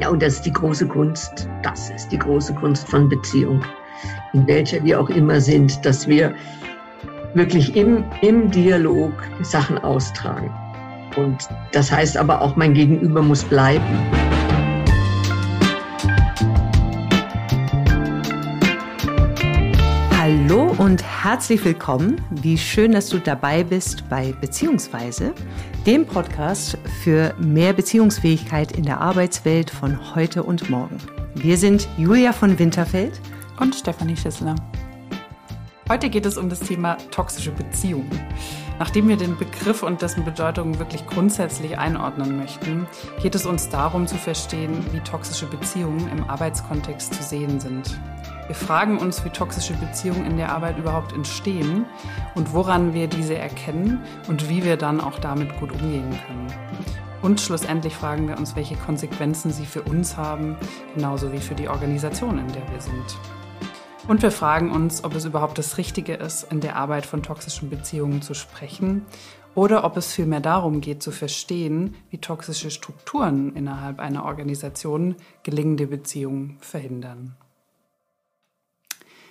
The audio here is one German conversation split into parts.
Ja, und das ist die große Kunst. Das ist die große Kunst von Beziehung, in welcher wir auch immer sind, dass wir wirklich im, im Dialog Sachen austragen. Und das heißt aber auch, mein Gegenüber muss bleiben. Und herzlich willkommen. Wie schön, dass du dabei bist bei Beziehungsweise, dem Podcast für mehr Beziehungsfähigkeit in der Arbeitswelt von heute und morgen. Wir sind Julia von Winterfeld und Stefanie Schissler. Heute geht es um das Thema toxische Beziehungen. Nachdem wir den Begriff und dessen Bedeutung wirklich grundsätzlich einordnen möchten, geht es uns darum zu verstehen, wie toxische Beziehungen im Arbeitskontext zu sehen sind. Wir fragen uns, wie toxische Beziehungen in der Arbeit überhaupt entstehen und woran wir diese erkennen und wie wir dann auch damit gut umgehen können. Und schlussendlich fragen wir uns, welche Konsequenzen sie für uns haben, genauso wie für die Organisation, in der wir sind. Und wir fragen uns, ob es überhaupt das Richtige ist, in der Arbeit von toxischen Beziehungen zu sprechen oder ob es vielmehr darum geht zu verstehen, wie toxische Strukturen innerhalb einer Organisation gelingende Beziehungen verhindern.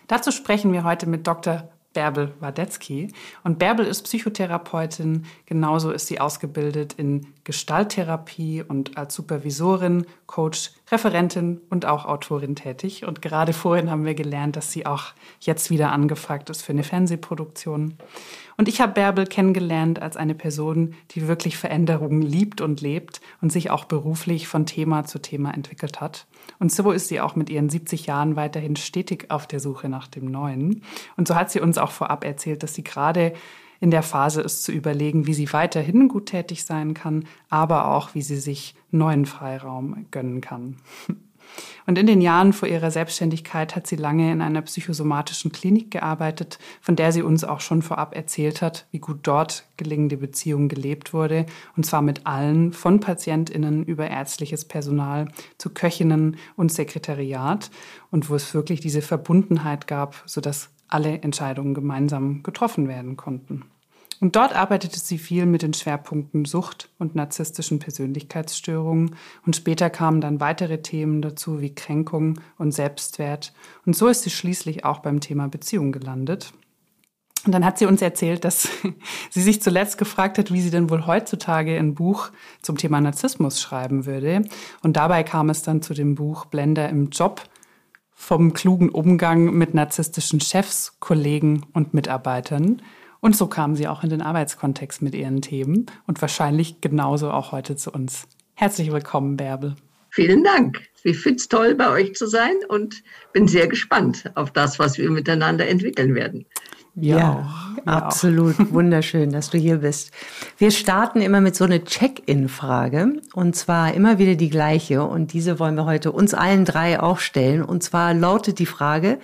Dazu sprechen wir heute mit Dr. Bärbel Wadetzky. Und Bärbel ist Psychotherapeutin, genauso ist sie ausgebildet in Gestalttherapie und als Supervisorin, Coach, Referentin und auch Autorin tätig. Und gerade vorhin haben wir gelernt, dass sie auch jetzt wieder angefragt ist für eine Fernsehproduktion. Und ich habe Bärbel kennengelernt als eine Person, die wirklich Veränderungen liebt und lebt und sich auch beruflich von Thema zu Thema entwickelt hat. Und so ist sie auch mit ihren 70 Jahren weiterhin stetig auf der Suche nach dem Neuen. Und so hat sie uns auch vorab erzählt, dass sie gerade in der Phase ist zu überlegen, wie sie weiterhin gut tätig sein kann, aber auch, wie sie sich neuen Freiraum gönnen kann. Und in den Jahren vor ihrer Selbstständigkeit hat sie lange in einer psychosomatischen Klinik gearbeitet, von der sie uns auch schon vorab erzählt hat, wie gut dort gelingende Beziehungen gelebt wurde, und zwar mit allen, von Patientinnen über ärztliches Personal zu Köchinnen und Sekretariat, und wo es wirklich diese Verbundenheit gab, sodass alle Entscheidungen gemeinsam getroffen werden konnten. Und dort arbeitete sie viel mit den Schwerpunkten Sucht und narzisstischen Persönlichkeitsstörungen. Und später kamen dann weitere Themen dazu wie Kränkung und Selbstwert. Und so ist sie schließlich auch beim Thema Beziehung gelandet. Und dann hat sie uns erzählt, dass sie sich zuletzt gefragt hat, wie sie denn wohl heutzutage ein Buch zum Thema Narzissmus schreiben würde. Und dabei kam es dann zu dem Buch Blender im Job vom klugen Umgang mit narzisstischen Chefs, Kollegen und Mitarbeitern. Und so kamen sie auch in den Arbeitskontext mit ihren Themen und wahrscheinlich genauso auch heute zu uns. Herzlich willkommen, Bärbel. Vielen Dank. Ich finde es toll, bei euch zu sein und bin sehr gespannt auf das, was wir miteinander entwickeln werden. Wir ja, auch. absolut auch. wunderschön, dass du hier bist. Wir starten immer mit so einer Check-in-Frage und zwar immer wieder die gleiche und diese wollen wir heute uns allen drei auch stellen. Und zwar lautet die Frage,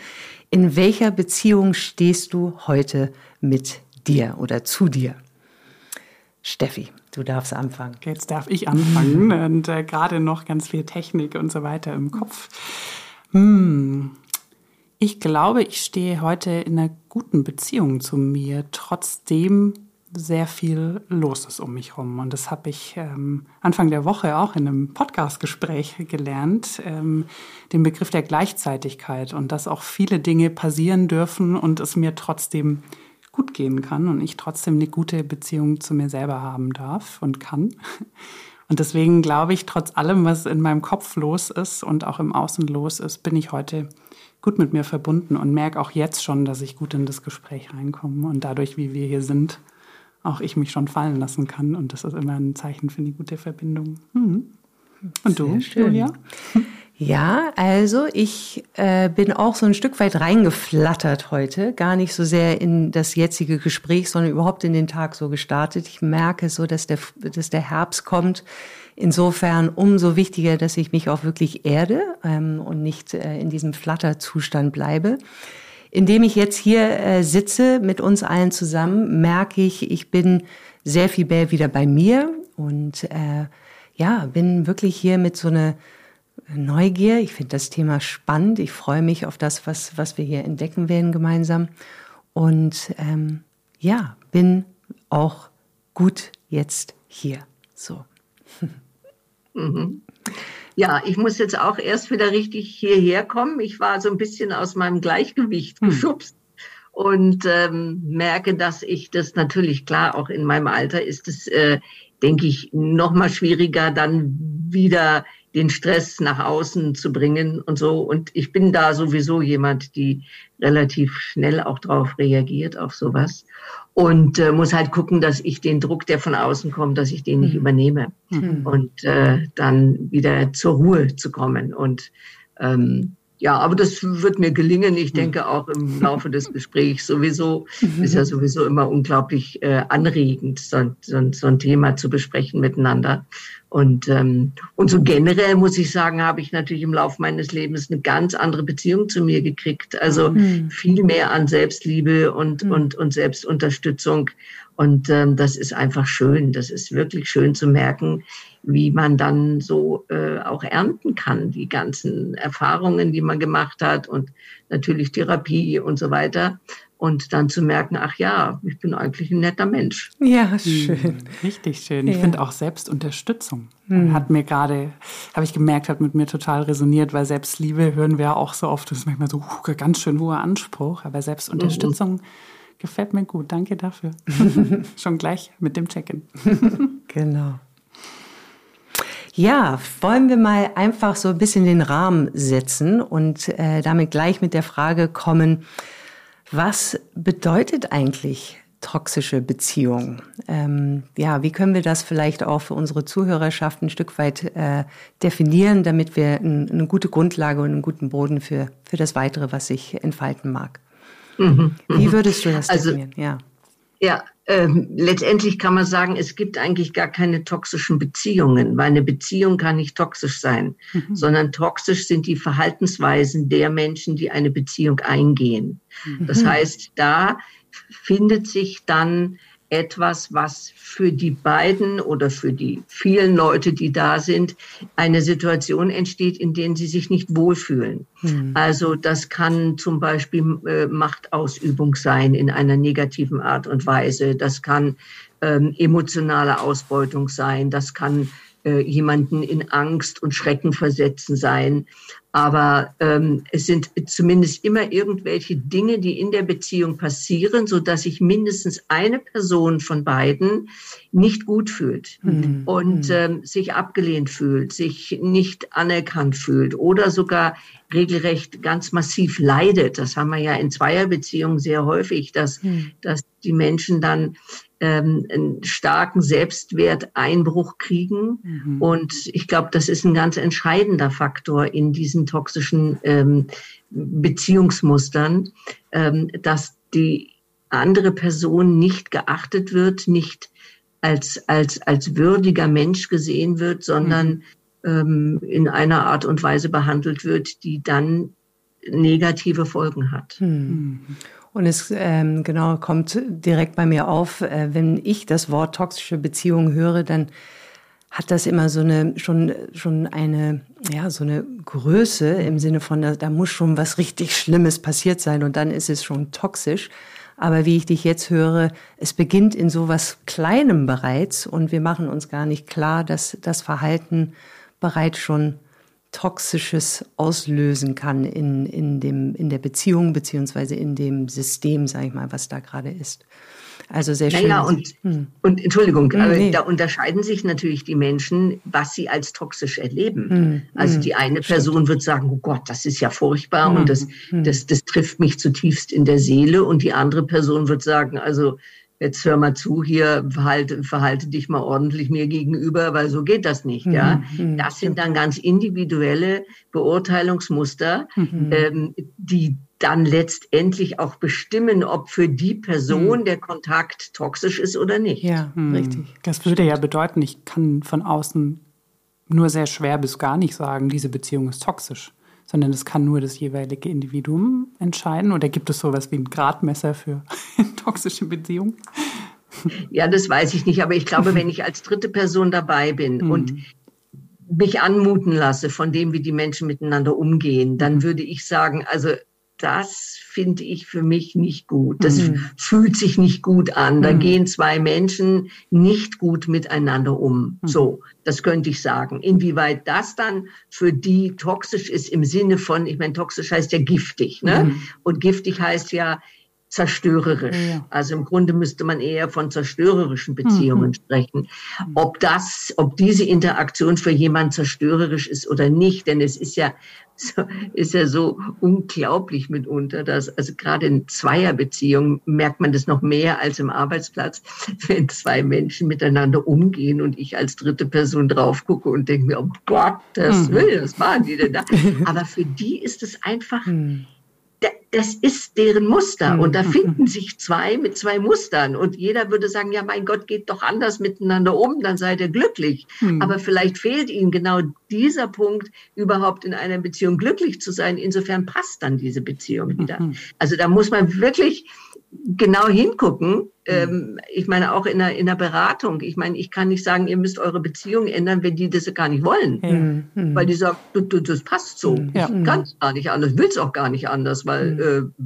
in welcher Beziehung stehst du heute mit dir oder zu dir. Steffi, du darfst anfangen. Jetzt darf ich anfangen und äh, gerade noch ganz viel Technik und so weiter im Kopf. Hm. Ich glaube, ich stehe heute in einer guten Beziehung zu mir, trotzdem sehr viel los ist um mich herum. Und das habe ich ähm, Anfang der Woche auch in einem Podcastgespräch gelernt, ähm, den Begriff der Gleichzeitigkeit und dass auch viele Dinge passieren dürfen und es mir trotzdem gut gehen kann und ich trotzdem eine gute Beziehung zu mir selber haben darf und kann. Und deswegen glaube ich, trotz allem, was in meinem Kopf los ist und auch im Außen los ist, bin ich heute gut mit mir verbunden und merke auch jetzt schon, dass ich gut in das Gespräch reinkomme und dadurch, wie wir hier sind, auch ich mich schon fallen lassen kann. Und das ist immer ein Zeichen für eine gute Verbindung. Mhm. Und Sehr du, schön. Julia? Ja, also ich äh, bin auch so ein Stück weit reingeflattert heute, gar nicht so sehr in das jetzige Gespräch, sondern überhaupt in den Tag so gestartet. Ich merke so, dass der, dass der Herbst kommt. Insofern umso wichtiger, dass ich mich auch wirklich erde ähm, und nicht äh, in diesem Flatterzustand bleibe. Indem ich jetzt hier äh, sitze mit uns allen zusammen, merke ich, ich bin sehr viel mehr wieder bei mir und äh, ja, bin wirklich hier mit so einer Neugier. Ich finde das Thema spannend. Ich freue mich auf das, was, was wir hier entdecken werden gemeinsam. Und ähm, ja, bin auch gut jetzt hier. So. Mhm. Ja, ich muss jetzt auch erst wieder richtig hierher kommen. Ich war so ein bisschen aus meinem Gleichgewicht hm. geschubst und ähm, merke, dass ich das natürlich klar auch in meinem Alter ist es, äh, denke ich, noch mal schwieriger, dann wieder den Stress nach außen zu bringen und so. Und ich bin da sowieso jemand, die relativ schnell auch drauf reagiert auf sowas und äh, muss halt gucken, dass ich den Druck, der von außen kommt, dass ich den nicht mhm. übernehme mhm. und äh, dann wieder zur Ruhe zu kommen. Und ähm, ja, aber das wird mir gelingen. Ich mhm. denke auch im Laufe des Gesprächs sowieso. Ist ja sowieso immer unglaublich äh, anregend, so, so, so ein Thema zu besprechen miteinander. Und, ähm, und so generell muss ich sagen, habe ich natürlich im Laufe meines Lebens eine ganz andere Beziehung zu mir gekriegt. Also mhm. viel mehr an Selbstliebe und, mhm. und, und Selbstunterstützung. Und ähm, das ist einfach schön. Das ist wirklich schön zu merken, wie man dann so äh, auch ernten kann, die ganzen Erfahrungen, die man gemacht hat und natürlich Therapie und so weiter und dann zu merken, ach ja, ich bin eigentlich ein netter Mensch. Ja, hm, schön. Richtig schön. Ich ja. finde auch Selbstunterstützung. Mhm. Hat mir gerade, habe ich gemerkt, hat mit mir total resoniert, weil Selbstliebe hören wir auch so oft, das ist manchmal so uh, ganz schön hoher Anspruch, aber Selbstunterstützung mhm. gefällt mir gut. Danke dafür. Schon gleich mit dem Check-in. genau. Ja, wollen wir mal einfach so ein bisschen den Rahmen setzen und äh, damit gleich mit der Frage kommen, was bedeutet eigentlich toxische Beziehung? Ähm, ja, wie können wir das vielleicht auch für unsere Zuhörerschaft ein Stück weit äh, definieren, damit wir ein, eine gute Grundlage und einen guten Boden für, für das Weitere, was sich entfalten mag? Mhm, wie mhm. würdest du das also, definieren? Ja. Ja, ähm, letztendlich kann man sagen, es gibt eigentlich gar keine toxischen Beziehungen, weil eine Beziehung kann nicht toxisch sein, mhm. sondern toxisch sind die Verhaltensweisen der Menschen, die eine Beziehung eingehen. Mhm. Das heißt, da findet sich dann etwas, was für die beiden oder für die vielen Leute, die da sind, eine Situation entsteht, in der sie sich nicht wohlfühlen. Mhm. Also das kann zum Beispiel äh, Machtausübung sein in einer negativen Art und Weise. Das kann ähm, emotionale Ausbeutung sein. Das kann äh, jemanden in Angst und Schrecken versetzen sein. Aber ähm, es sind zumindest immer irgendwelche Dinge, die in der Beziehung passieren, so dass sich mindestens eine Person von beiden nicht gut fühlt mhm. und ähm, sich abgelehnt fühlt, sich nicht anerkannt fühlt oder sogar regelrecht ganz massiv leidet. Das haben wir ja in Zweierbeziehungen sehr häufig, dass, mhm. dass die Menschen dann ähm, einen starken Selbstwerteinbruch kriegen. Mhm. Und ich glaube, das ist ein ganz entscheidender Faktor in diesen toxischen ähm, Beziehungsmustern, ähm, dass die andere Person nicht geachtet wird, nicht als, als, als würdiger Mensch gesehen wird, sondern mhm. ähm, in einer Art und Weise behandelt wird, die dann negative Folgen hat. Mhm. Und es ähm, genau kommt direkt bei mir auf, äh, wenn ich das Wort toxische Beziehung höre, dann hat das immer so eine schon schon eine ja so eine Größe im Sinne von da, da muss schon was richtig Schlimmes passiert sein und dann ist es schon toxisch. Aber wie ich dich jetzt höre, es beginnt in so was Kleinem bereits und wir machen uns gar nicht klar, dass das Verhalten bereits schon Toxisches auslösen kann in, in, dem, in der Beziehung beziehungsweise in dem System, sage ich mal, was da gerade ist. Also sehr schön. Naja, und, hm. und Entschuldigung, hm, nee. da unterscheiden sich natürlich die Menschen, was sie als toxisch erleben. Hm. Also hm. die eine Person Stimmt. wird sagen, oh Gott, das ist ja furchtbar und hm, das, hm. das, das trifft mich zutiefst in der Seele. Und die andere Person wird sagen, also jetzt hör mal zu, hier verhalte, verhalte dich mal ordentlich mir gegenüber, weil so geht das nicht. Ja, mhm. mhm. das sind dann ganz individuelle Beurteilungsmuster, mhm. ähm, die dann letztendlich auch bestimmen, ob für die Person mhm. der Kontakt toxisch ist oder nicht. Ja, mhm. richtig. Das würde ja bedeuten, ich kann von außen nur sehr schwer bis gar nicht sagen, diese Beziehung ist toxisch sondern es kann nur das jeweilige Individuum entscheiden? Oder gibt es sowas wie ein Gradmesser für toxische Beziehungen? Ja, das weiß ich nicht, aber ich glaube, wenn ich als dritte Person dabei bin mhm. und mich anmuten lasse von dem, wie die Menschen miteinander umgehen, dann würde ich sagen, also das finde ich für mich nicht gut. Das mhm. fühlt sich nicht gut an. Da mhm. gehen zwei Menschen nicht gut miteinander um. Mhm. So, das könnte ich sagen. Inwieweit das dann für die toxisch ist im Sinne von, ich meine, toxisch heißt ja giftig, ne? Mhm. Und giftig heißt ja, zerstörerisch. Ja. Also im Grunde müsste man eher von zerstörerischen Beziehungen mhm. sprechen. Ob das, ob diese Interaktion für jemand zerstörerisch ist oder nicht, denn es ist ja ist ja so unglaublich mitunter, dass also gerade in Zweierbeziehungen merkt man das noch mehr als im Arbeitsplatz, wenn zwei Menschen miteinander umgehen und ich als dritte Person drauf gucke und denke mir, oh Gott, das mhm. will, was waren die denn da? Aber für die ist es einfach mhm das ist deren Muster. Und da mhm. finden sich zwei mit zwei Mustern. Und jeder würde sagen, ja, mein Gott, geht doch anders miteinander um, dann seid ihr glücklich. Mhm. Aber vielleicht fehlt ihnen genau dieser Punkt, überhaupt in einer Beziehung glücklich zu sein. Insofern passt dann diese Beziehung wieder. Mhm. Also da muss man wirklich genau hingucken. Ähm, ich meine, auch in der, in der Beratung. Ich meine, ich kann nicht sagen, ihr müsst eure Beziehung ändern, wenn die das gar nicht wollen. Mhm. Weil die sagen, du, du, das passt so. Ja. Ich kann es gar nicht anders, will es auch gar nicht anders, weil mhm. äh,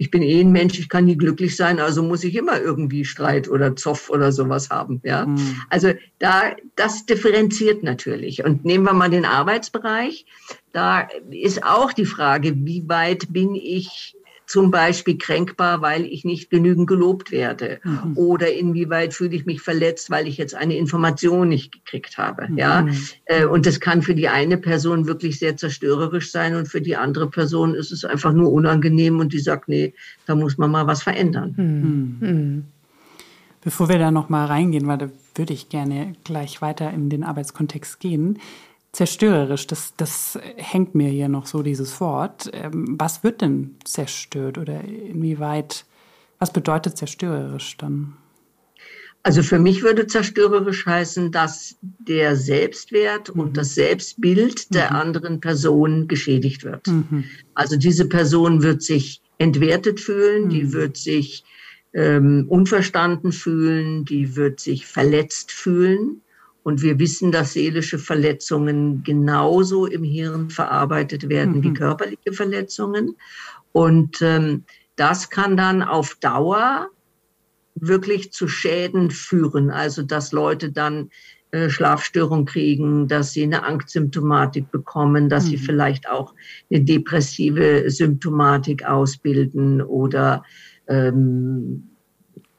ich bin eh ein Mensch, ich kann nie glücklich sein, also muss ich immer irgendwie Streit oder Zoff oder sowas haben. Ja, mhm. also da das differenziert natürlich. Und nehmen wir mal den Arbeitsbereich. Da ist auch die Frage, wie weit bin ich zum Beispiel kränkbar, weil ich nicht genügend gelobt werde? Mhm. Oder inwieweit fühle ich mich verletzt, weil ich jetzt eine Information nicht gekriegt habe? Mhm. Ja, äh, und das kann für die eine Person wirklich sehr zerstörerisch sein und für die andere Person ist es einfach nur unangenehm und die sagt, nee, da muss man mal was verändern. Mhm. mhm. Bevor wir da noch mal reingehen, weil da würde ich gerne gleich weiter in den Arbeitskontext gehen zerstörerisch, das, das hängt mir hier noch so dieses Wort. Ähm, was wird denn zerstört oder inwieweit, was bedeutet zerstörerisch dann? Also für mich würde zerstörerisch heißen, dass der Selbstwert mhm. und das Selbstbild der mhm. anderen Person geschädigt wird. Mhm. Also diese Person wird sich entwertet fühlen, die mhm. wird sich ähm, unverstanden fühlen, die wird sich verletzt fühlen. Und wir wissen, dass seelische Verletzungen genauso im Hirn verarbeitet werden mhm. wie körperliche Verletzungen. Und ähm, das kann dann auf Dauer wirklich zu Schäden führen. Also dass Leute dann äh, Schlafstörung kriegen, dass sie eine Angstsymptomatik bekommen, dass mhm. sie vielleicht auch eine depressive Symptomatik ausbilden oder ähm,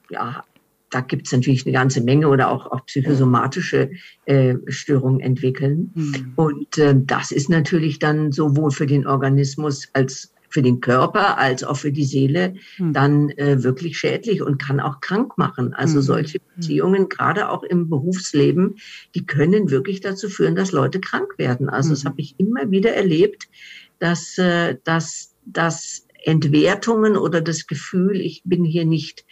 ja, da gibt es natürlich eine ganze Menge oder auch, auch psychosomatische äh, Störungen entwickeln. Mhm. Und äh, das ist natürlich dann sowohl für den Organismus als für den Körper als auch für die Seele mhm. dann äh, wirklich schädlich und kann auch krank machen. Also mhm. solche Beziehungen, gerade auch im Berufsleben, die können wirklich dazu führen, dass Leute krank werden. Also das hm. habe ich immer wieder erlebt, dass, äh, dass, dass Entwertungen oder das Gefühl, ich bin hier nicht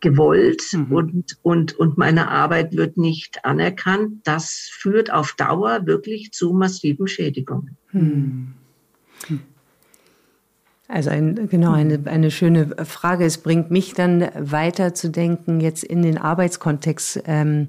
gewollt mhm. und, und, und meine Arbeit wird nicht anerkannt, das führt auf Dauer wirklich zu massiven Schädigungen. Mhm. Also ein, genau eine, eine schöne Frage. Es bringt mich dann weiter zu denken, jetzt in den Arbeitskontext. Ähm,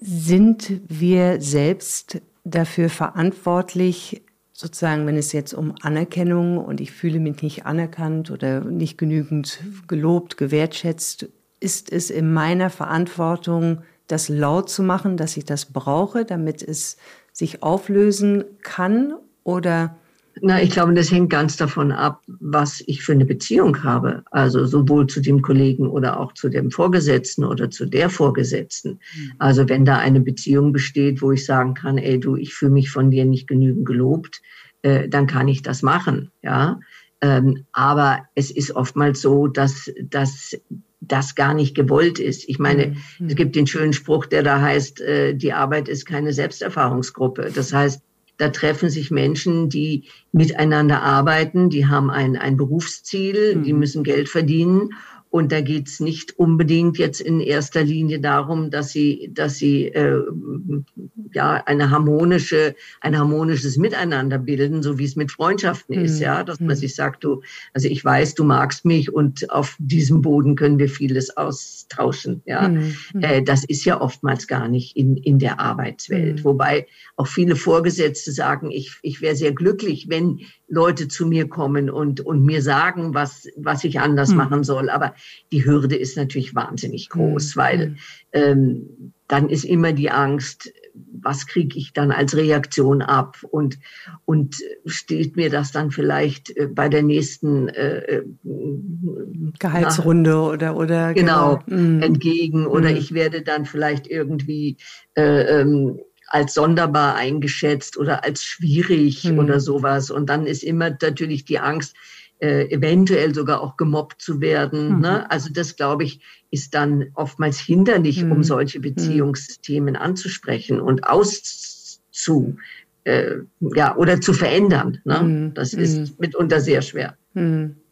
sind wir selbst dafür verantwortlich, sozusagen, wenn es jetzt um Anerkennung und ich fühle mich nicht anerkannt oder nicht genügend gelobt, gewertschätzt, ist es in meiner Verantwortung, das laut zu machen, dass ich das brauche, damit es sich auflösen kann? Oder na, ich glaube, das hängt ganz davon ab, was ich für eine Beziehung habe. Also sowohl zu dem Kollegen oder auch zu dem Vorgesetzten oder zu der Vorgesetzten. Mhm. Also wenn da eine Beziehung besteht, wo ich sagen kann, ey du, ich fühle mich von dir nicht genügend gelobt, äh, dann kann ich das machen, ja. Ähm, aber es ist oftmals so, dass, dass das gar nicht gewollt ist. Ich meine, mhm. es gibt den schönen Spruch, der da heißt, äh, die Arbeit ist keine Selbsterfahrungsgruppe. Das heißt, da treffen sich Menschen, die miteinander arbeiten, die haben ein, ein Berufsziel, mhm. die müssen Geld verdienen Und da geht's nicht unbedingt jetzt in erster Linie darum, dass sie, dass sie äh, ja eine harmonische, ein harmonisches Miteinander bilden, so wie es mit Freundschaften mhm. ist, ja, dass man mhm. sich sagt, du, also ich weiß, du magst mich und auf diesem Boden können wir vieles austauschen, ja. Mhm. Äh, das ist ja oftmals gar nicht in in der Arbeitswelt, mhm. wobei auch viele Vorgesetzte sagen, ich ich wäre sehr glücklich, wenn Leute zu mir kommen und und mir sagen, was was ich anders mhm. machen soll, aber die Hürde ist natürlich wahnsinnig groß, mhm. weil mhm. ähm, dann ist immer die Angst, was kriege ich dann als Reaktion ab und und steht mir das dann vielleicht äh, bei der nächsten äh, äh Gehaltsrunde nach, oder oder genau, genau. Mhm. entgegen oder mhm. ich werde dann vielleicht irgendwie äh, ähm, als sonderbar eingeschätzt oder als schwierig mhm. oder sowas und dann ist immer natürlich die Angst äh, eventuell sogar auch gemobbt zu werden. Mhm. Ne? Also das, glaube ich, ist dann oftmals hinderlich, mhm. um solche mhm. Beziehungsthemen anzusprechen und auszu äh, ja oder zu verändern. Ne? Mhm. Das ist mitunter sehr schwer.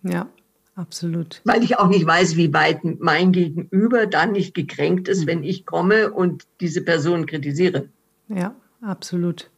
Ja. Absolut. Weil ich auch nicht weiß, wie weit mein Gegenüber dann nicht gekränkt ist, wenn ich komme und diese Person kritisiere. Ja, absolut.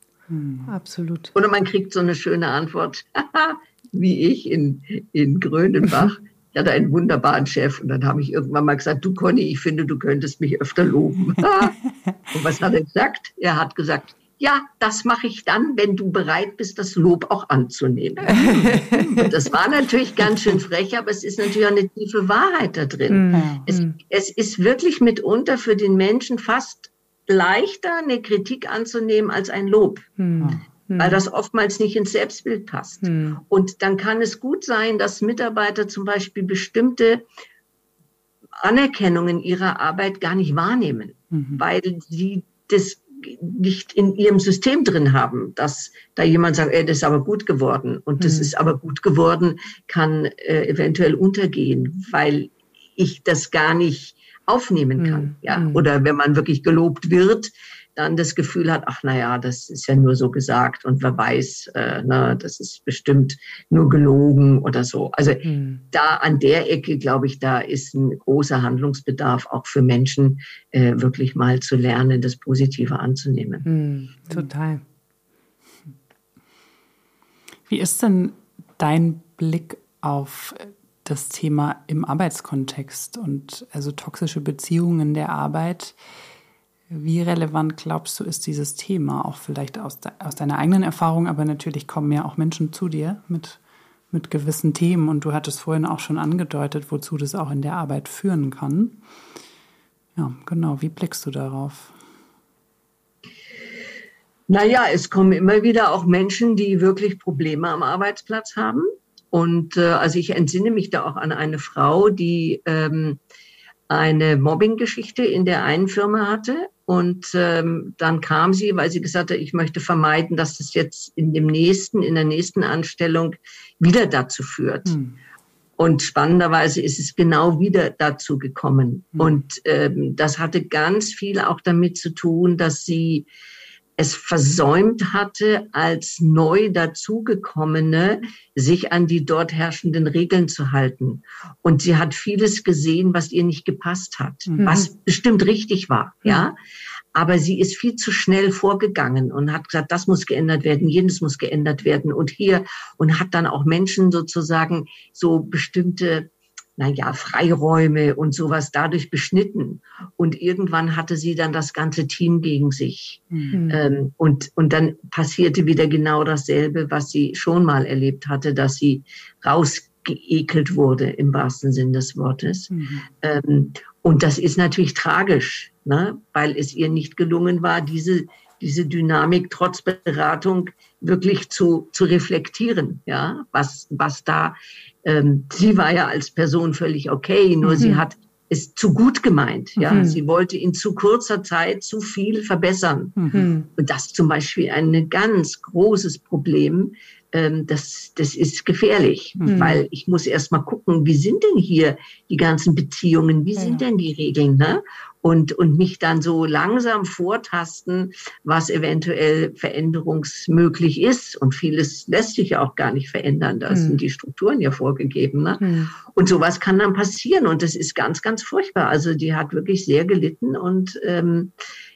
Absolut. Oder man kriegt so eine schöne Antwort wie ich in, in Grönenbach. Ich hatte einen wunderbaren Chef und dann habe ich irgendwann mal gesagt, du Conny, ich finde, du könntest mich öfter loben. und was hat er gesagt? Er hat gesagt, ja, das mache ich dann, wenn du bereit bist, das Lob auch anzunehmen. und das war natürlich ganz schön frech, aber es ist natürlich eine tiefe Wahrheit da drin. Mhm. Es, es ist wirklich mitunter für den Menschen fast leichter, eine Kritik anzunehmen als ein Lob. Mhm weil hm. das oftmals nicht ins Selbstbild passt. Hm. Und dann kann es gut sein, dass Mitarbeiter zum Beispiel bestimmte Anerkennungen ihrer Arbeit gar nicht wahrnehmen, mhm. weil sie das nicht in ihrem System drin haben, dass da jemand sagt, ey, das ist aber gut geworden und das mhm. ist aber gut geworden, kann äh, eventuell untergehen, weil ich das gar nicht aufnehmen kann, mhm. ja. Hm. Oder wenn man wirklich gelobt wird, dann das Gefühl hat, ach naja, das ist ja nur so gesagt und wer weiß, äh, ne, das ist bestimmt nur gelogen oder so. Also mhm. da an der Ecke, glaube ich, da ist ein großer Handlungsbedarf auch für Menschen, äh, wirklich mal zu lernen, das Positive anzunehmen. Mhm, total. Wie ist denn dein Blick auf das Thema im Arbeitskontext und also toxische Beziehungen der Arbeit? Wie relevant glaubst du, ist dieses Thema auch vielleicht aus, de aus deiner eigenen Erfahrung, aber natürlich kommen ja auch Menschen zu dir mit, mit gewissen Themen und du hattest vorhin auch schon angedeutet, wozu das auch in der Arbeit führen kann. Ja, genau. Wie blickst du darauf? Naja, es kommen immer wieder auch Menschen, die wirklich Probleme am Arbeitsplatz haben. Und äh, also ich entsinne mich da auch an eine Frau, die ähm, eine Mobbing-Geschichte in der einen Firma hatte und ähm, dann kam sie, weil sie gesagt hat, ich möchte vermeiden, dass das jetzt in dem nächsten, in der nächsten Anstellung wieder dazu führt. Hm. Und spannenderweise ist es genau wieder dazu gekommen. Hm. Und ähm, das hatte ganz viel auch damit zu tun, dass sie es versäumt hatte, als neu dazugekommene sich an die dort herrschenden Regeln zu halten. Und sie hat vieles gesehen, was ihr nicht gepasst hat, mhm. was bestimmt richtig war, mhm. ja. Aber sie ist viel zu schnell vorgegangen und hat gesagt, das muss geändert werden, jenes muss geändert werden und hier und hat dann auch Menschen sozusagen so bestimmte naja, Freiräume und sowas dadurch beschnitten. Und irgendwann hatte sie dann das ganze Team gegen sich. Mhm. Ähm, und, und dann passierte wieder genau dasselbe, was sie schon mal erlebt hatte, dass sie rausgeekelt wurde im wahrsten Sinn des Wortes. Mhm. Ähm, und das ist natürlich tragisch, ne? weil es ihr nicht gelungen war, diese, diese Dynamik trotz Beratung wirklich zu, zu reflektieren, ja, was, was da ähm, sie war ja als Person völlig okay, nur mhm. sie hat es zu gut gemeint. Ja, mhm. sie wollte in zu kurzer Zeit zu viel verbessern. Mhm. Und das zum Beispiel ein ganz großes Problem. Ähm, das, das ist gefährlich, mhm. weil ich muss erst mal gucken, wie sind denn hier die ganzen Beziehungen, wie ja. sind denn die Regeln, ne? Und, und mich dann so langsam vortasten, was eventuell veränderungsmöglich ist. Und vieles lässt sich ja auch gar nicht verändern. Da hm. sind die Strukturen ja vorgegeben. Ne? Hm. Und sowas kann dann passieren. Und das ist ganz, ganz furchtbar. Also die hat wirklich sehr gelitten und ähm,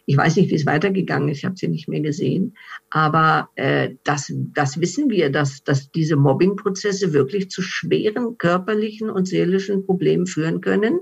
ich weiß nicht, wie es weitergegangen ist, ich habe sie nicht mehr gesehen. Aber äh, das, das wissen wir, dass, dass diese Mobbingprozesse wirklich zu schweren körperlichen und seelischen Problemen führen können.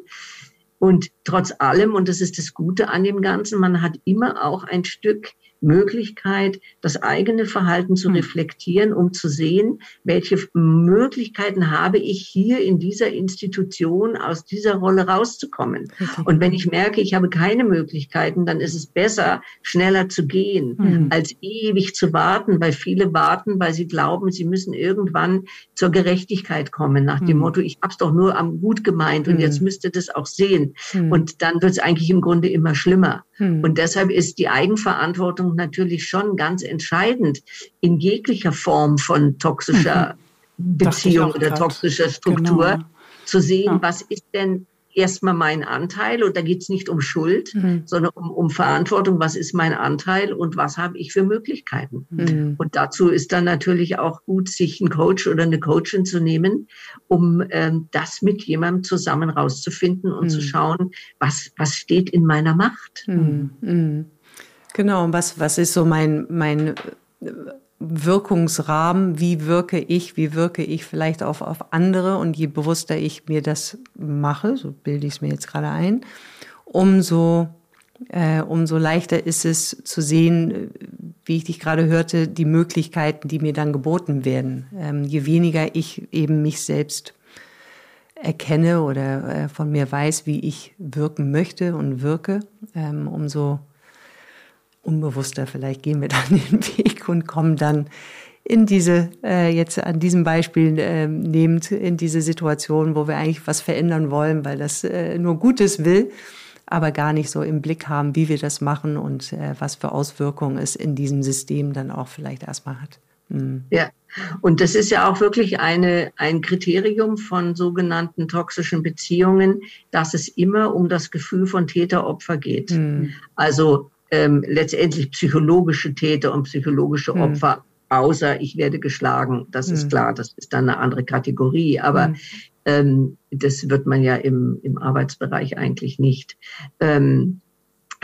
Und trotz allem, und das ist das Gute an dem Ganzen, man hat immer auch ein Stück Möglichkeit, das eigene Verhalten zu hm. reflektieren, um zu sehen, welche Möglichkeiten habe ich hier in dieser Institution aus dieser Rolle rauszukommen. Und wenn ich merke, ich habe keine Möglichkeiten, dann ist es besser, schneller zu gehen, mhm. als ewig zu warten, weil viele warten, weil sie glauben, sie müssen irgendwann zur Gerechtigkeit kommen, nach dem mhm. Motto, ich habe es doch nur am gut gemeint und mhm. jetzt müsste das auch sehen. Hm. Und dann wird es eigentlich im Grunde immer schlimmer. Hm. Und deshalb ist die Eigenverantwortung natürlich schon ganz entscheidend in jeglicher Form von toxischer mhm. Beziehung oder grad. toxischer Struktur genau. zu sehen, ja. was ist denn erstmal mein Anteil und da geht es nicht um Schuld, mhm. sondern um, um, Verantwortung, was ist mein Anteil und was habe ich für Möglichkeiten. Mhm. Und dazu ist dann natürlich auch gut, sich einen Coach oder eine Coachin zu nehmen, um ähm, das mit jemandem zusammen rauszufinden und mhm. zu schauen, was, was steht in meiner Macht. Genau, was, was ist so mein, mein Wirkungsrahmen, wie wirke ich, wie wirke ich vielleicht auf, auf andere und je bewusster ich mir das mache, so bilde ich es mir jetzt gerade ein, umso, äh, umso leichter ist es zu sehen, wie ich dich gerade hörte, die Möglichkeiten, die mir dann geboten werden. Ähm, je weniger ich eben mich selbst erkenne oder äh, von mir weiß, wie ich wirken möchte und wirke, ähm, umso unbewusster vielleicht gehen wir dann den Weg und kommen dann in diese, äh, jetzt an diesem Beispiel äh, nehmend, in diese Situation, wo wir eigentlich was verändern wollen, weil das äh, nur Gutes will, aber gar nicht so im Blick haben, wie wir das machen und äh, was für Auswirkungen es in diesem System dann auch vielleicht erstmal hat. Mhm. Ja, und das ist ja auch wirklich eine, ein Kriterium von sogenannten toxischen Beziehungen, dass es immer um das Gefühl von Täter-Opfer geht. Mhm. Also ähm, letztendlich psychologische Täter und psychologische hm. Opfer, hm. außer ich werde geschlagen. Das hm. ist klar, das ist dann eine andere Kategorie. Aber hm. ähm, das wird man ja im, im Arbeitsbereich eigentlich nicht. Ähm,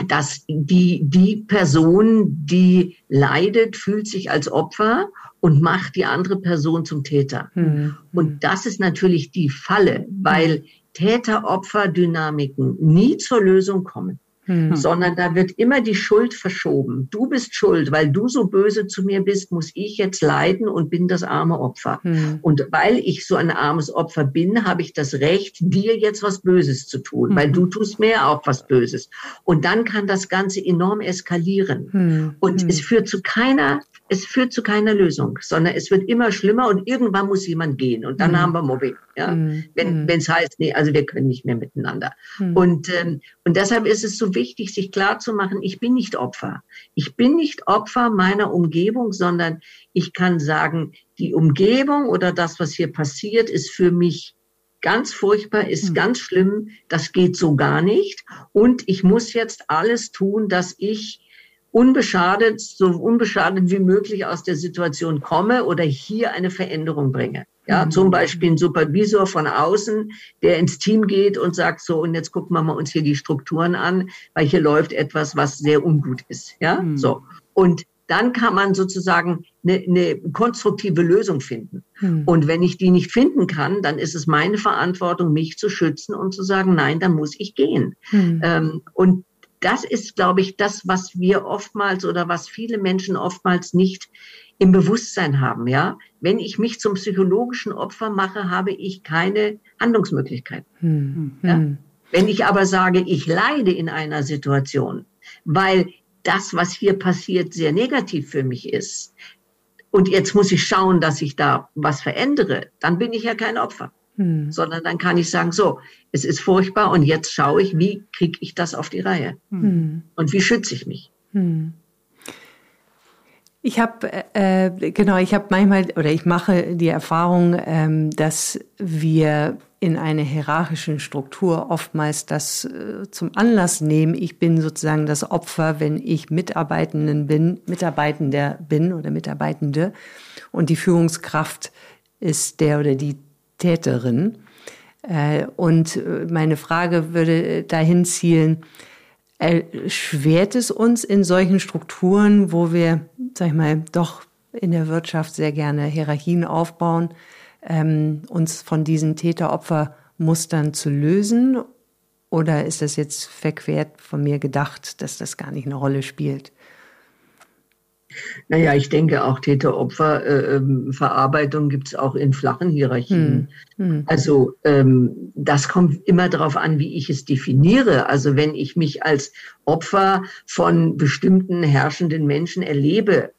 dass die, die Person, die leidet, fühlt sich als Opfer und macht die andere Person zum Täter. Mhm. Und das ist natürlich die Falle, weil Täter-Opfer-Dynamiken nie zur Lösung kommen hm. sondern da wird immer die Schuld verschoben. Du bist schuld, weil du so böse zu mir bist, muss ich jetzt leiden und bin das arme Opfer. Hm. Und weil ich so ein armes Opfer bin, habe ich das Recht, dir jetzt was Böses zu tun, hm. weil du tust mir auch was Böses. Und dann kann das Ganze enorm eskalieren. Hm. Und hm. es führt zu keiner es führt zu keiner Lösung, sondern es wird immer schlimmer und irgendwann muss jemand gehen und dann mhm. haben wir Mobbing. Ja? Mhm. Wenn es heißt, nee, also wir können nicht mehr miteinander. Mhm. Und, ähm, und deshalb ist es so wichtig, sich klar zu machen, ich bin nicht Opfer. Ich bin nicht Opfer meiner Umgebung, sondern ich kann sagen, die Umgebung oder das, was hier passiert, ist für mich ganz furchtbar, ist mhm. ganz schlimm, das geht so gar nicht. Und ich muss jetzt alles tun, dass ich unbeschadet, so unbeschadet wie möglich aus der Situation komme oder hier eine Veränderung bringe. Ja, mhm. zum Beispiel ein Supervisor von außen, der ins Team geht und sagt so, und jetzt gucken wir mal uns hier die Strukturen an, weil hier läuft etwas, was sehr ungut ist. Ja, mhm. so. Und dann kann man sozusagen eine, eine konstruktive Lösung finden. Mhm. Und wenn ich die nicht finden kann, dann ist es meine Verantwortung, mich zu schützen und zu sagen, nein, dann muss ich gehen. Mhm. Ähm, und das ist, glaube ich, das, was wir oftmals oder was viele Menschen oftmals nicht im Bewusstsein haben, ja. Wenn ich mich zum psychologischen Opfer mache, habe ich keine Handlungsmöglichkeit. Hm. Ja? Hm. Wenn ich aber sage, ich leide in einer Situation, weil das, was hier passiert, sehr negativ für mich ist, und jetzt muss ich schauen, dass ich da was verändere, dann bin ich ja kein Opfer. Hm. Sondern dann kann ich sagen, so, es ist furchtbar und jetzt schaue ich, wie kriege ich das auf die Reihe? Hm. Und wie schütze ich mich? Hm. Ich habe äh, genau, ich habe manchmal oder ich mache die Erfahrung, ähm, dass wir in einer hierarchischen Struktur oftmals das äh, zum Anlass nehmen, ich bin sozusagen das Opfer, wenn ich Mitarbeitenden bin, Mitarbeitender bin oder Mitarbeitende und die Führungskraft ist der oder die Täterin. Äh, und äh, meine Frage würde dahin zielen, erschwert es uns in solchen Strukturen, wo wir, sag ich mal, doch in der Wirtschaft sehr gerne Hierarchien aufbauen, ähm, uns von diesen Täter-Opfer-Mustern zu lösen? Oder ist das jetzt verquert von mir gedacht, dass das gar nicht eine Rolle spielt? Naja, ich denke auch Täter-Opfer-Verarbeitung äh, ähm, gibt es auch in flachen Hierarchien. Hm. Hm. Also ähm, das kommt immer darauf an, wie ich es definiere. Also wenn ich mich als Opfer von bestimmten herrschenden Menschen erlebe,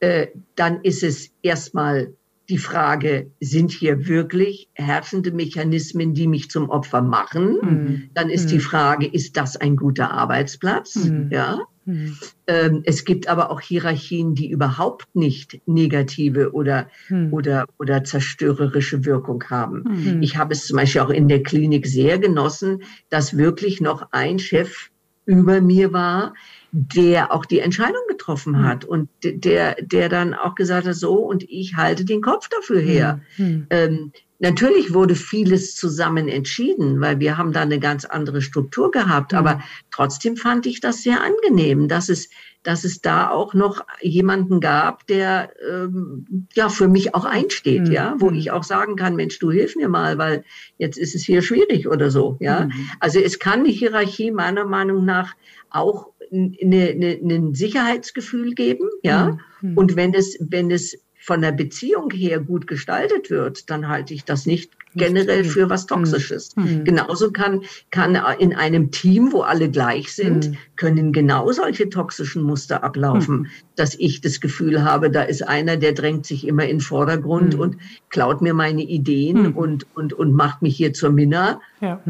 äh, dann ist es erstmal die Frage, sind hier wirklich herrschende Mechanismen, die mich zum Opfer machen? Mhm. Dann ist mhm. die Frage, ist das ein guter Arbeitsplatz? Mhm. Ja. Mhm. Ähm, es gibt aber auch Hierarchien, die überhaupt nicht negative oder, mhm. oder, oder zerstörerische Wirkung haben. Mhm. Ich habe es zum Beispiel auch in der Klinik sehr genossen, dass wirklich noch ein Chef über mir war, der auch die Entscheidung getroffen hm. hat und der, der dann auch gesagt hat, so, und ich halte den Kopf dafür her. Mhm. Ähm, natürlich wurde vieles zusammen entschieden, weil wir haben da eine ganz andere Struktur gehabt, mhm. aber trotzdem fand ich das sehr angenehm, dass es, dass es da auch noch jemanden gab, der ähm, ja für mich auch einsteht, mhm. ja, wo hm. ich auch sagen kann, Mensch, du hilf mir mal, weil jetzt ist es hier schwierig oder so, ja. Hm. Also es kann die Hierarchie meiner Meinung nach auch ein Sicherheitsgefühl geben, ja. Mhm. Und wenn es, wenn es von der Beziehung her gut gestaltet wird, dann halte ich das nicht generell für was Toxisches. Mhm. Genauso kann, kann in einem Team, wo alle gleich sind, mhm. können genau solche toxischen Muster ablaufen, mhm. dass ich das Gefühl habe, da ist einer, der drängt sich immer in den Vordergrund mhm. und klaut mir meine Ideen und, und, und macht mich hier zur Minna. Ja.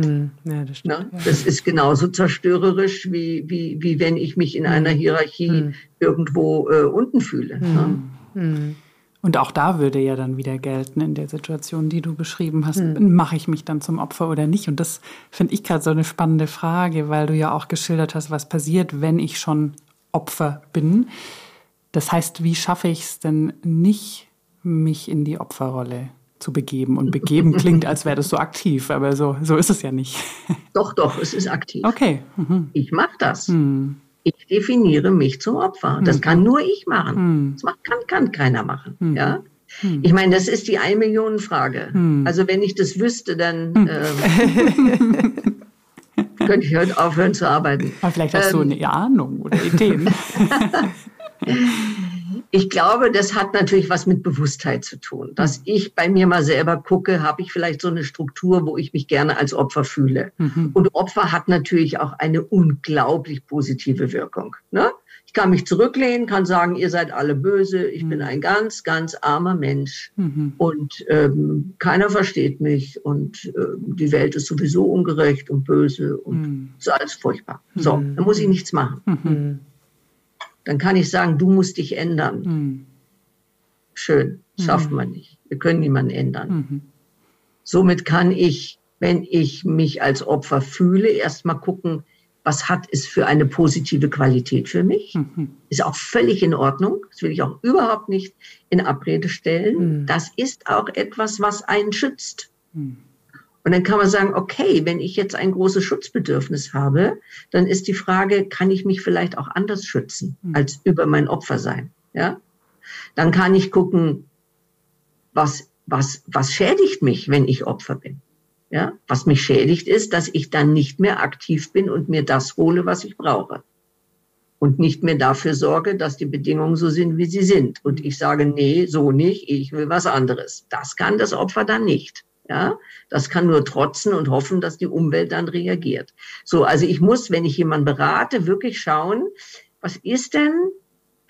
ja das, Na, das ist genauso zerstörerisch, wie, wie, wie wenn ich mich in einer Hierarchie irgendwo äh, unten fühle. Und auch da würde ja dann wieder gelten in der Situation, die du beschrieben hast, hm. mache ich mich dann zum Opfer oder nicht? Und das finde ich gerade so eine spannende Frage, weil du ja auch geschildert hast, was passiert, wenn ich schon Opfer bin. Das heißt, wie schaffe ich es denn nicht, mich in die Opferrolle zu begeben? Und begeben klingt, als wäre das so aktiv, aber so, so ist es ja nicht. Doch, doch, es ist aktiv. Okay. Mhm. Ich mache das. Mhm. Ich definiere mich zum Opfer. Das hm. kann nur ich machen. Hm. Das kann, kann keiner machen. Hm. Ja? Hm. Ich meine, das ist die ein Millionen Frage. Hm. Also wenn ich das wüsste, dann hm. ähm, könnte ich heute aufhören zu arbeiten. Aber vielleicht hast ähm, du eine Ahnung oder Ideen. Ich glaube, das hat natürlich was mit Bewusstheit zu tun. Dass mhm. ich bei mir mal selber gucke, habe ich vielleicht so eine Struktur, wo ich mich gerne als Opfer fühle. Mhm. Und Opfer hat natürlich auch eine unglaublich positive Wirkung. Ne? Ich kann mich zurücklehnen, kann sagen, ihr seid alle böse, ich mhm. bin ein ganz, ganz armer Mensch mhm. und ähm, keiner versteht mich und äh, die Welt ist sowieso ungerecht und böse und mhm. ist alles furchtbar. So, mhm. dann muss ich nichts machen dann kann ich sagen, du musst dich ändern. Mhm. Schön, schafft mhm. man nicht. Wir können niemanden ändern. Mhm. Somit kann ich, wenn ich mich als Opfer fühle, erstmal gucken, was hat es für eine positive Qualität für mich? Mhm. Ist auch völlig in Ordnung. Das will ich auch überhaupt nicht in Abrede stellen. Mhm. Das ist auch etwas, was einen schützt. Mhm. Und dann kann man sagen, okay, wenn ich jetzt ein großes Schutzbedürfnis habe, dann ist die Frage, kann ich mich vielleicht auch anders schützen hm. als über mein Opfer sein? Ja? Dann kann ich gucken, was, was, was schädigt mich, wenn ich Opfer bin? Ja? Was mich schädigt ist, dass ich dann nicht mehr aktiv bin und mir das hole, was ich brauche. Und nicht mehr dafür sorge, dass die Bedingungen so sind, wie sie sind. Und ich sage, nee, so nicht, ich will was anderes. Das kann das Opfer dann nicht. Ja, das kann nur trotzen und hoffen, dass die Umwelt dann reagiert. So, also ich muss, wenn ich jemanden berate, wirklich schauen, was ist denn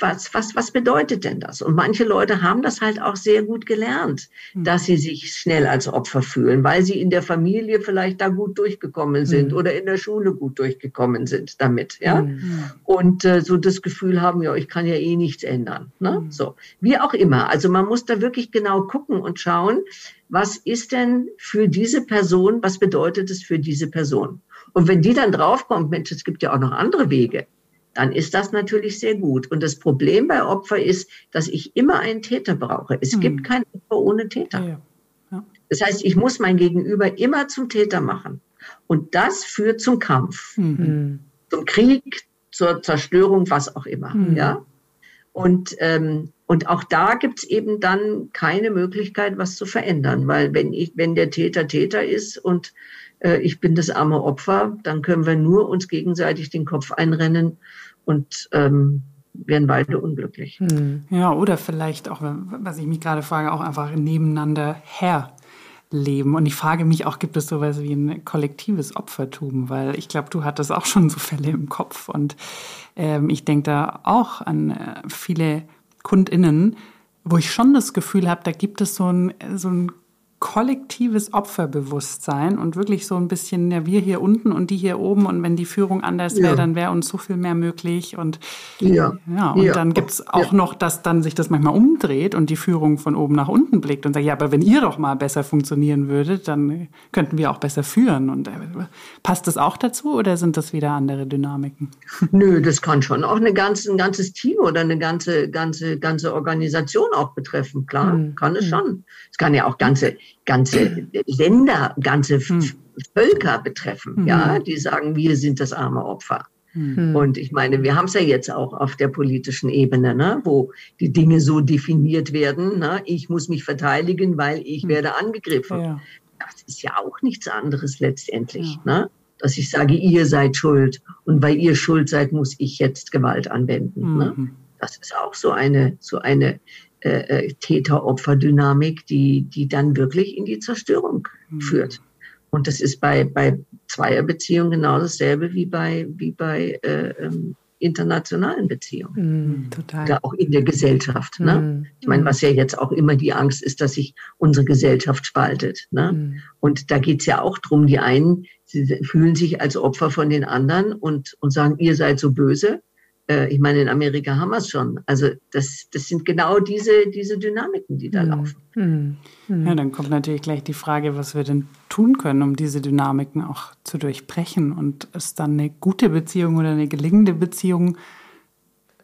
was, was, was bedeutet denn das? Und manche Leute haben das halt auch sehr gut gelernt, mhm. dass sie sich schnell als Opfer fühlen, weil sie in der Familie vielleicht da gut durchgekommen sind mhm. oder in der Schule gut durchgekommen sind damit, ja. Mhm. Und äh, so das Gefühl haben, ja, ich kann ja eh nichts ändern, ne? Mhm. So. Wie auch immer. Also man muss da wirklich genau gucken und schauen, was ist denn für diese Person, was bedeutet es für diese Person? Und wenn die dann draufkommt, Mensch, es gibt ja auch noch andere Wege, dann ist das natürlich sehr gut. Und das Problem bei Opfer ist, dass ich immer einen Täter brauche. Es mhm. gibt kein Opfer ohne Täter. Ja, ja. Das heißt, ich muss mein Gegenüber immer zum Täter machen. Und das führt zum Kampf, mhm. zum Krieg, zur Zerstörung, was auch immer. Mhm. Ja? Und, ähm, und auch da gibt's eben dann keine Möglichkeit, was zu verändern, weil wenn ich, wenn der Täter Täter ist und ich bin das arme Opfer, dann können wir nur uns gegenseitig den Kopf einrennen und ähm, werden beide unglücklich. Hm. Ja, oder vielleicht auch, was ich mich gerade frage, auch einfach nebeneinander herleben. Und ich frage mich auch, gibt es sowas wie ein kollektives Opfertum? Weil ich glaube, du hattest auch schon so Fälle im Kopf. Und ähm, ich denke da auch an äh, viele KundInnen, wo ich schon das Gefühl habe, da gibt es so ein, so ein kollektives Opferbewusstsein und wirklich so ein bisschen, ja, wir hier unten und die hier oben und wenn die Führung anders ja. wäre, dann wäre uns so viel mehr möglich und ja, ja und ja. dann gibt's auch ja. noch, dass dann sich das manchmal umdreht und die Führung von oben nach unten blickt und sagt, ja, aber wenn ihr doch mal besser funktionieren würdet, dann könnten wir auch besser führen und äh, passt das auch dazu oder sind das wieder andere Dynamiken? Nö, das kann schon auch eine ganze, ein ganzes Team oder eine ganze, ganze, ganze Organisation auch betreffen, klar, mhm. kann es hm. schon. Es kann ja auch ganze ganze Länder, ganze hm. Völker betreffen, hm. ja, die sagen, wir sind das arme Opfer. Hm. Und ich meine, wir haben es ja jetzt auch auf der politischen Ebene, ne, wo die Dinge so definiert werden. Ne, ich muss mich verteidigen, weil ich hm. werde angegriffen. Ja. Das ist ja auch nichts anderes letztendlich. Ja. Ne? Dass ich sage, ihr seid schuld und weil ihr schuld seid, muss ich jetzt Gewalt anwenden. Ne? Mhm. Ne? Das ist auch so eine, so eine äh, äh, Täter-Opfer-Dynamik, die, die dann wirklich in die Zerstörung mhm. führt. Und das ist bei, bei Zweierbeziehungen genau dasselbe wie bei, wie bei äh, ähm, internationalen Beziehungen. Mm, total. Oder auch in der Gesellschaft. Ne? Mm, ich meine, was ja jetzt auch immer die Angst ist, dass sich unsere Gesellschaft spaltet. Ne? Mm. Und da geht's ja auch drum, die einen sie fühlen sich als Opfer von den anderen und, und sagen, ihr seid so böse. Äh, ich meine, in Amerika haben wir es schon. Also das, das sind genau diese, diese Dynamiken, die da mhm. laufen. Mhm. Ja, dann kommt natürlich gleich die Frage, was wir denn tun können, um diese Dynamiken auch zu durchbrechen. Und ist dann eine gute Beziehung oder eine gelingende Beziehung,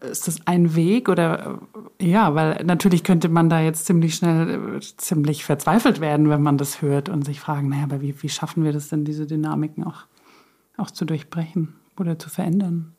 ist das ein Weg oder ja, weil natürlich könnte man da jetzt ziemlich schnell ziemlich verzweifelt werden, wenn man das hört und sich fragen, naja, aber wie, wie schaffen wir das denn, diese Dynamiken auch, auch zu durchbrechen oder zu verändern?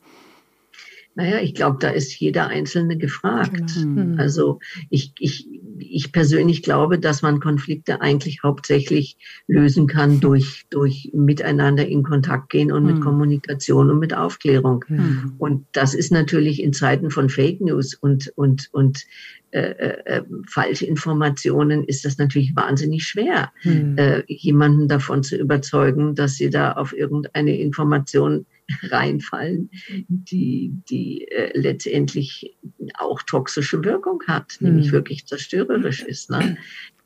Naja, ich glaube, da ist jeder Einzelne gefragt. Mhm. Also ich, ich, ich persönlich glaube, dass man Konflikte eigentlich hauptsächlich lösen kann durch, durch miteinander in Kontakt gehen und mhm. mit hm. Kommunikation und mit Aufklärung. Mhm. Und das ist natürlich in Zeiten von Fake News und, und, und äh, äh, äh falsche Informationen ist das natürlich wahnsinnig schwer, hm. äh, jemanden davon zu überzeugen, dass sie da auf irgendeine Information reinfallen, die, die äh, letztendlich auch toxische Wirkung hat, nämlich hm. wirklich zerstörerisch ist. Ne?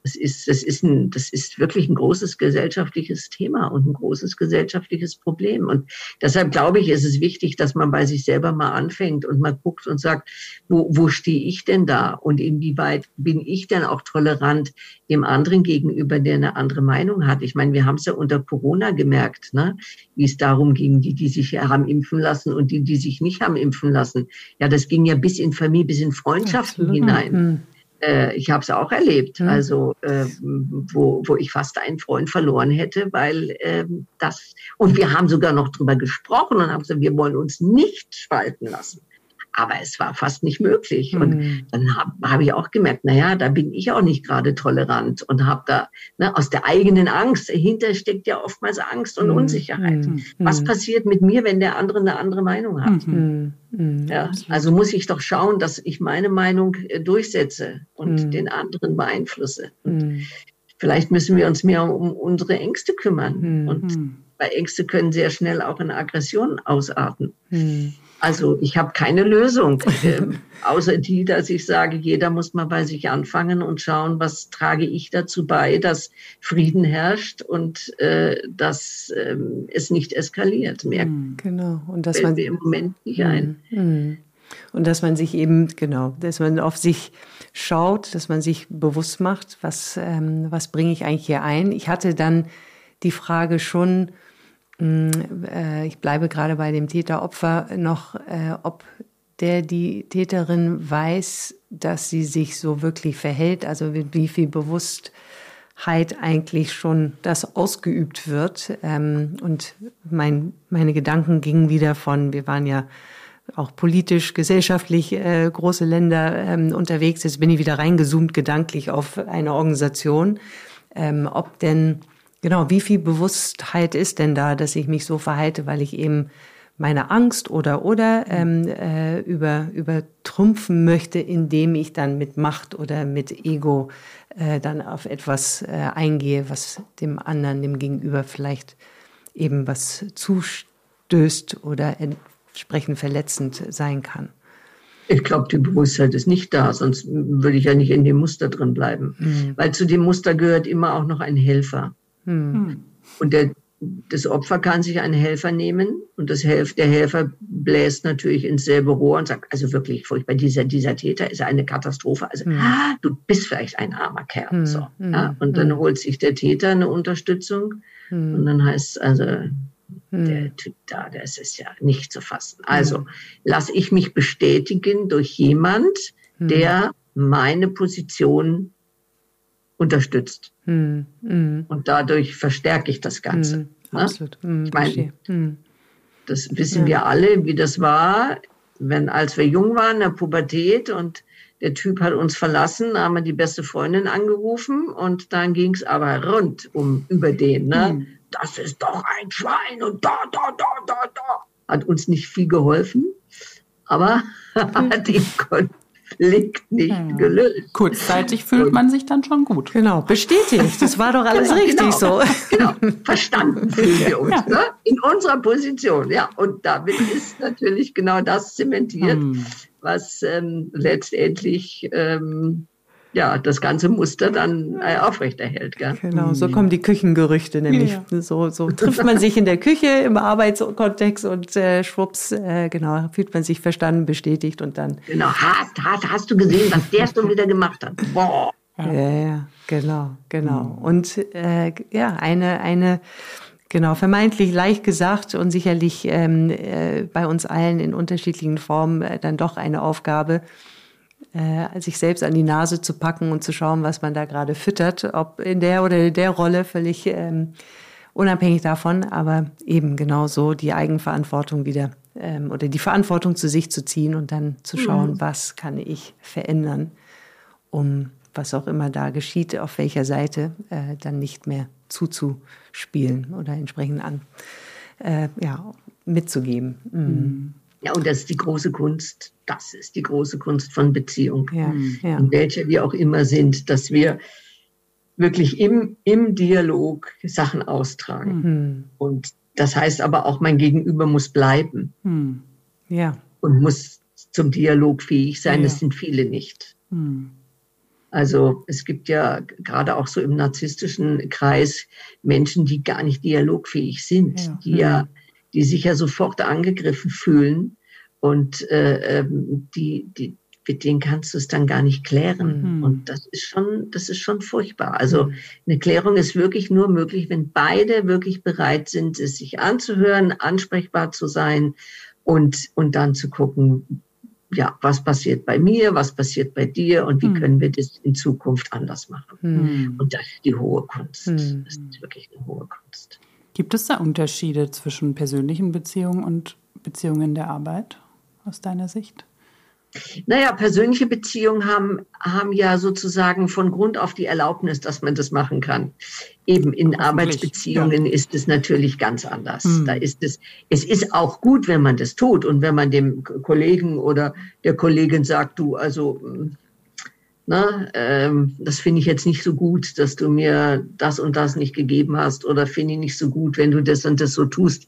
Das ist, das ist ein, das ist wirklich ein großes gesellschaftliches Thema und ein großes gesellschaftliches Problem. Und deshalb glaube ich, ist es wichtig, dass man bei sich selber mal anfängt und mal guckt und sagt, wo, wo stehe ich denn da? Und inwieweit bin ich denn auch tolerant dem anderen gegenüber, der eine andere Meinung hat? Ich meine, wir haben es ja unter Corona gemerkt, ne? wie es darum ging, die, die sich haben impfen lassen und die, die sich nicht haben impfen lassen. Ja, das ging ja bis in Familie, bis in Freundschaften Absolut. hinein. Mhm äh, ich habe es auch erlebt, mhm. also äh, wo, wo ich fast einen Freund verloren hätte, weil äh, das, und wir haben sogar noch drüber gesprochen und haben gesagt, wir wollen uns nicht spalten lassen. Aber es war fast nicht möglich. Mhm. Und dann habe hab ich auch gemerkt, na ja, da bin ich auch nicht gerade tolerant und habe da ne, aus der eigenen Angst, dahinter steckt ja oftmals Angst und mhm. Unsicherheit. Mhm. Was passiert mit mir, wenn der andere eine andere Meinung hat? Mhm. Mhm. Ja, also muss ich doch schauen, dass ich meine Meinung äh, durchsetze und mhm. den anderen beeinflusse. Und vielleicht müssen wir uns mehr um unsere Ängste kümmern. Und weil Ängste können sehr schnell auch in Aggression ausarten. Also ich habe keine Lösung, äh, außer die, dass ich sage, jeder muss mal bei sich anfangen und schauen, was trage ich dazu bei, dass Frieden herrscht und äh, dass äh, es nicht eskaliert. Mehr hm, genau. Und dass man wir im Moment nicht ein. Mm, und dass man sich eben, genau, dass man auf sich schaut, dass man sich bewusst macht, was, ähm, was bringe ich eigentlich hier ein. Ich hatte dann die Frage schon, ich bleibe gerade bei dem Täter-Opfer noch, äh, ob der die Täterin weiß, dass sie sich so wirklich verhält, also wie viel Bewusstheit eigentlich schon das ausgeübt wird. Ähm, und mein, meine Gedanken gingen wieder von, wir waren ja auch politisch, gesellschaftlich äh, große Länder ähm, unterwegs. Jetzt bin ich wieder reingezoomt gedanklich auf eine Organisation, ähm, ob denn Genau, wie viel Bewusstheit ist denn da, dass ich mich so verhalte, weil ich eben meine Angst oder oder ähm, äh, über übertrumpfen möchte, indem ich dann mit Macht oder mit Ego äh, dann auf etwas äh, eingehe, was dem anderen, dem Gegenüber vielleicht eben was zustößt oder entsprechend verletzend sein kann. Ich glaube, die Bewusstheit ist nicht da, sonst würde ich ja nicht in dem Muster drin bleiben. Mhm. Weil zu dem Muster gehört immer auch noch ein Helfer. Hm. Und der, das Opfer kann sich einen Helfer nehmen und das Helf, der Helfer bläst natürlich ins selbe Rohr und sagt, also wirklich furchtbar, dieser, dieser Täter ist eine Katastrophe. Also hm. ah, du bist vielleicht ein armer Kerl. Hm. So, hm. ja? Und dann hm. holt sich der Täter eine Unterstützung hm. und dann heißt es also, der Typ da, das ist ja nicht zu fassen. Also lasse ich mich bestätigen durch jemand, der meine Position unterstützt. Hm, hm. Und dadurch verstärke ich das Ganze. Hm, ne? Absolut. Hm, ich meine, hm. das wissen ja. wir alle, wie das war, wenn als wir jung waren, in der Pubertät und der Typ hat uns verlassen, haben wir die beste Freundin angerufen und dann ging es aber rund um über den. Ne? Hm. Das ist doch ein Schwein und da, da, da, da, da. Hat uns nicht viel geholfen, aber hat ihn Konflikt nicht hm. gelöst. Kurzzeitig fühlt man sich dann schon gut. Genau, bestätigt. Das war doch alles genau, richtig genau, so. Genau, verstanden fühlen wir uns. Ja. Ne? In unserer Position, ja. Und damit ist natürlich genau das zementiert, hm. was ähm, letztendlich ähm, ja, das ganze Muster dann äh, aufrechterhält. Gell? Genau, so kommen die Küchengerüchte nämlich. Ja. So, so trifft man sich in der Küche im Arbeitskontext und äh, schwupps, äh, genau, fühlt man sich verstanden, bestätigt und dann. Genau, hast, hast, hast du gesehen, was der schon wieder gemacht hat? Boah. Ja, ja, genau, genau. Mhm. Und äh, ja, eine, eine Genau, vermeintlich leicht gesagt und sicherlich ähm, äh, bei uns allen in unterschiedlichen Formen äh, dann doch eine Aufgabe, äh, sich selbst an die Nase zu packen und zu schauen, was man da gerade füttert, ob in der oder in der Rolle, völlig ähm, unabhängig davon, aber eben genau so die Eigenverantwortung wieder ähm, oder die Verantwortung zu sich zu ziehen und dann zu schauen, mhm. was kann ich verändern, um was auch immer da geschieht, auf welcher Seite, äh, dann nicht mehr zuzuspielen oder entsprechend an, äh, ja, mitzugeben. Mhm. Mhm. Ja, und das ist die große Kunst. Das ist die große Kunst von Beziehung, ja, ja. in welcher wir auch immer sind, dass wir wirklich im, im Dialog Sachen austragen. Mhm. Und das heißt aber auch, mein Gegenüber muss bleiben. Mhm. Ja. Und muss zum Dialog fähig sein. Ja. Das sind viele nicht. Mhm. Also es gibt ja gerade auch so im narzisstischen Kreis Menschen, die gar nicht dialogfähig sind, ja. die ja die sich ja sofort angegriffen fühlen und äh, ähm, die, die, mit denen kannst du es dann gar nicht klären. Mhm. Und das ist schon, das ist schon furchtbar. Also mhm. eine Klärung ist wirklich nur möglich, wenn beide wirklich bereit sind, es sich anzuhören, ansprechbar zu sein und, und dann zu gucken, ja, was passiert bei mir, was passiert bei dir und wie mhm. können wir das in Zukunft anders machen. Mhm. Und das ist die hohe Kunst. Mhm. Das ist wirklich eine hohe Kunst. Gibt es da Unterschiede zwischen persönlichen Beziehungen und Beziehungen der Arbeit aus deiner Sicht? Naja, persönliche Beziehungen haben, haben ja sozusagen von Grund auf die Erlaubnis, dass man das machen kann. Eben in Arbeitsbeziehungen ja. ist es natürlich ganz anders. Hm. Da ist es, es ist auch gut, wenn man das tut und wenn man dem Kollegen oder der Kollegin sagt, du, also na, ähm, das finde ich jetzt nicht so gut, dass du mir das und das nicht gegeben hast oder finde ich nicht so gut, wenn du das und das so tust.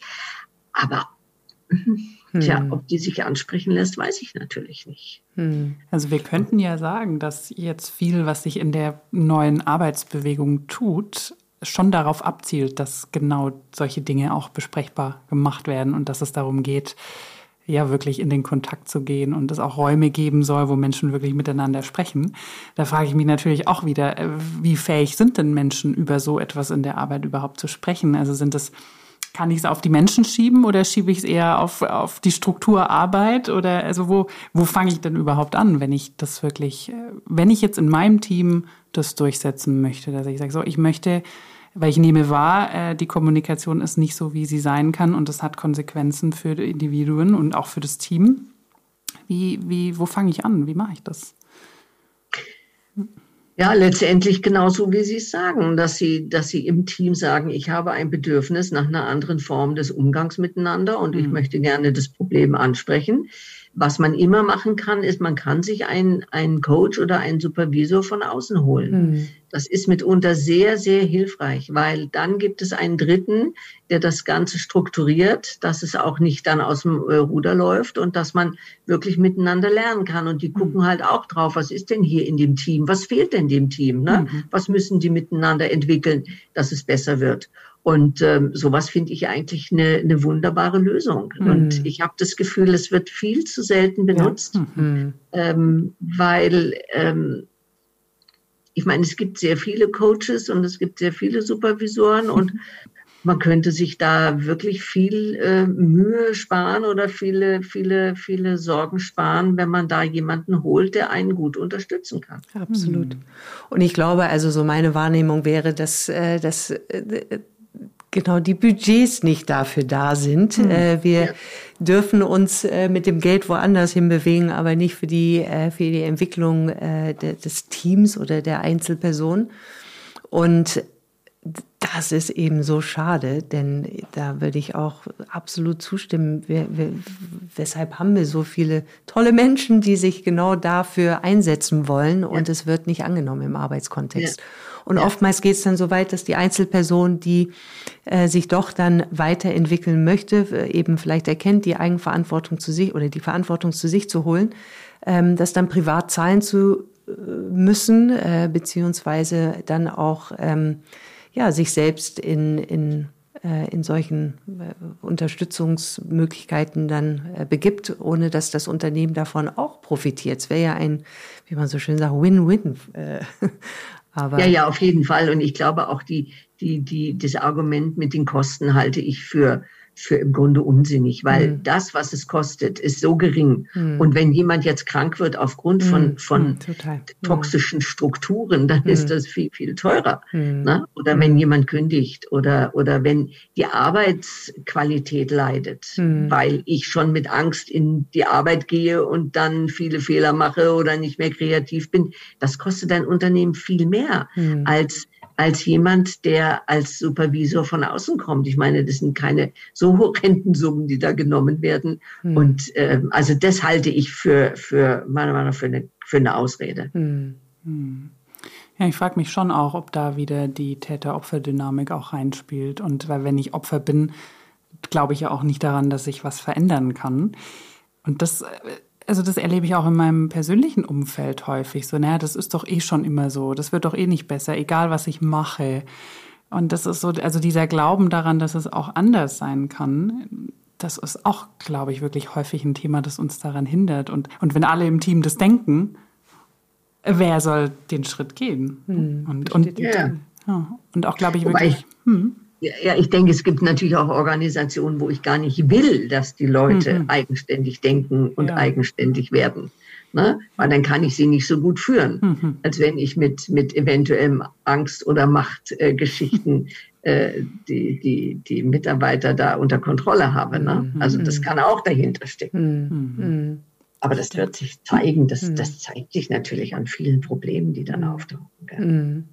Aber Hm. Tja, ob die sich ansprechen lässt, weiß ich natürlich nicht. Hm. Also wir könnten ja sagen, dass jetzt viel, was sich in der neuen Arbeitsbewegung tut, schon darauf abzielt, dass genau solche Dinge auch besprechbar gemacht werden und dass es darum geht, ja wirklich in den Kontakt zu gehen und es auch Räume geben soll, wo Menschen wirklich miteinander sprechen. Da frage ich mich natürlich auch wieder, äh, wie fähig sind denn Menschen über so etwas in der Arbeit überhaupt zu sprechen? Also sind es kann ich es auf die Menschen schieben oder schiebe ich es eher auf, auf die Strukturarbeit? Oder also wo, wo fange ich denn überhaupt an, wenn ich das wirklich, äh, wenn ich jetzt in meinem Team das durchsetzen möchte, dass ich sage, so, ich möchte weil ich nehme wahr, äh, die Kommunikation ist nicht so, wie sie sein kann und das hat Konsequenzen für die Individuen und auch für das Team. Wie, wie, wo fange ich an? Wie mache ich das? Ja, letztendlich genauso, wie Sie es sagen, dass Sie, dass Sie im Team sagen, ich habe ein Bedürfnis nach einer anderen Form des Umgangs miteinander und mhm. ich möchte gerne das Problem ansprechen. Was man immer machen kann, ist, man kann sich einen, einen Coach oder einen Supervisor von außen holen. Mhm. Das ist mitunter sehr, sehr hilfreich, weil dann gibt es einen Dritten, der das Ganze strukturiert, dass es auch nicht dann aus dem äh, Ruder läuft und dass man wirklich miteinander lernen kann. Und die gucken halt auch drauf, was ist denn hier in dem Team? Was fehlt denn dem Team? Ne? Mhm. Was müssen die miteinander entwickeln, dass es besser wird? Und ähm, sowas finde ich eigentlich eine, eine wunderbare Lösung. Mhm. Und ich habe das Gefühl, es wird viel zu selten benutzt, ja. mhm. ähm, weil ähm, ich meine, es gibt sehr viele Coaches und es gibt sehr viele Supervisoren und man könnte sich da wirklich viel äh, Mühe sparen oder viele, viele, viele Sorgen sparen, wenn man da jemanden holt, der einen gut unterstützen kann. Absolut. Mhm. Und ich glaube, also so meine Wahrnehmung wäre, dass, äh, dass äh, genau die Budgets nicht dafür da sind. Mhm. Äh, wir ja. dürfen uns äh, mit dem Geld woanders hin bewegen, aber nicht für die, äh, für die Entwicklung äh, de, des Teams oder der Einzelperson. Und das ist eben so schade, denn da würde ich auch absolut zustimmen. Wir, wir, weshalb haben wir so viele tolle Menschen, die sich genau dafür einsetzen wollen und ja. es wird nicht angenommen im Arbeitskontext. Ja. Und ja. oftmals geht es dann so weit, dass die Einzelperson, die äh, sich doch dann weiterentwickeln möchte, äh, eben vielleicht erkennt, die Eigenverantwortung zu sich oder die Verantwortung zu sich zu holen, ähm, das dann privat zahlen zu äh, müssen, äh, beziehungsweise dann auch ähm, ja, sich selbst in, in äh, in solchen äh, Unterstützungsmöglichkeiten dann begibt, ohne dass das Unternehmen davon auch profitiert. Es wäre ja ein, wie man so schön sagt, Win-Win aber ja, ja, auf jeden Fall. Und ich glaube auch die, die, die, das Argument mit den Kosten halte ich für, für im Grunde unsinnig, weil mhm. das, was es kostet, ist so gering. Mhm. Und wenn jemand jetzt krank wird aufgrund von, mhm. von mhm, toxischen Strukturen, dann ist das viel, viel teurer. Ne? Oder wenn jemand kündigt oder, oder wenn die Arbeitsqualität leidet, weil ich schon mit Angst in die Arbeit gehe und dann viele Fehler mache oder nicht mehr kreativ bin, das kostet ein Unternehmen viel mehr als als jemand, der als Supervisor von außen kommt. Ich meine, das sind keine so horrenden Summen, die da genommen werden. Hm. Und ähm, also das halte ich für, für meiner Meinung nach für eine, für eine Ausrede. Hm. Hm. Ja, ich frage mich schon auch, ob da wieder die Täter-Opfer-Dynamik auch reinspielt. Und weil wenn ich Opfer bin, glaube ich ja auch nicht daran, dass ich was verändern kann. Und das äh, also das erlebe ich auch in meinem persönlichen Umfeld häufig so, naja, das ist doch eh schon immer so, das wird doch eh nicht besser, egal was ich mache. Und das ist so, also dieser Glauben daran, dass es auch anders sein kann, das ist auch, glaube ich, wirklich häufig ein Thema, das uns daran hindert. Und, und wenn alle im Team das denken, wer soll den Schritt gehen? Hm, und, und, ja. ja. und auch, glaube ich, wirklich. Ich, hm. Ja, ich denke, es gibt natürlich auch Organisationen, wo ich gar nicht will, dass die Leute mhm. eigenständig denken und ja. eigenständig werden. Ne? Weil dann kann ich sie nicht so gut führen, mhm. als wenn ich mit, mit eventuellem Angst- oder Machtgeschichten äh, die, die, die Mitarbeiter da unter Kontrolle habe. Ne? Mhm. Also das kann auch dahinter stecken. Mhm. Mhm. Aber das wird sich zeigen, das, mhm. das zeigt sich natürlich an vielen Problemen, die dann auftauchen.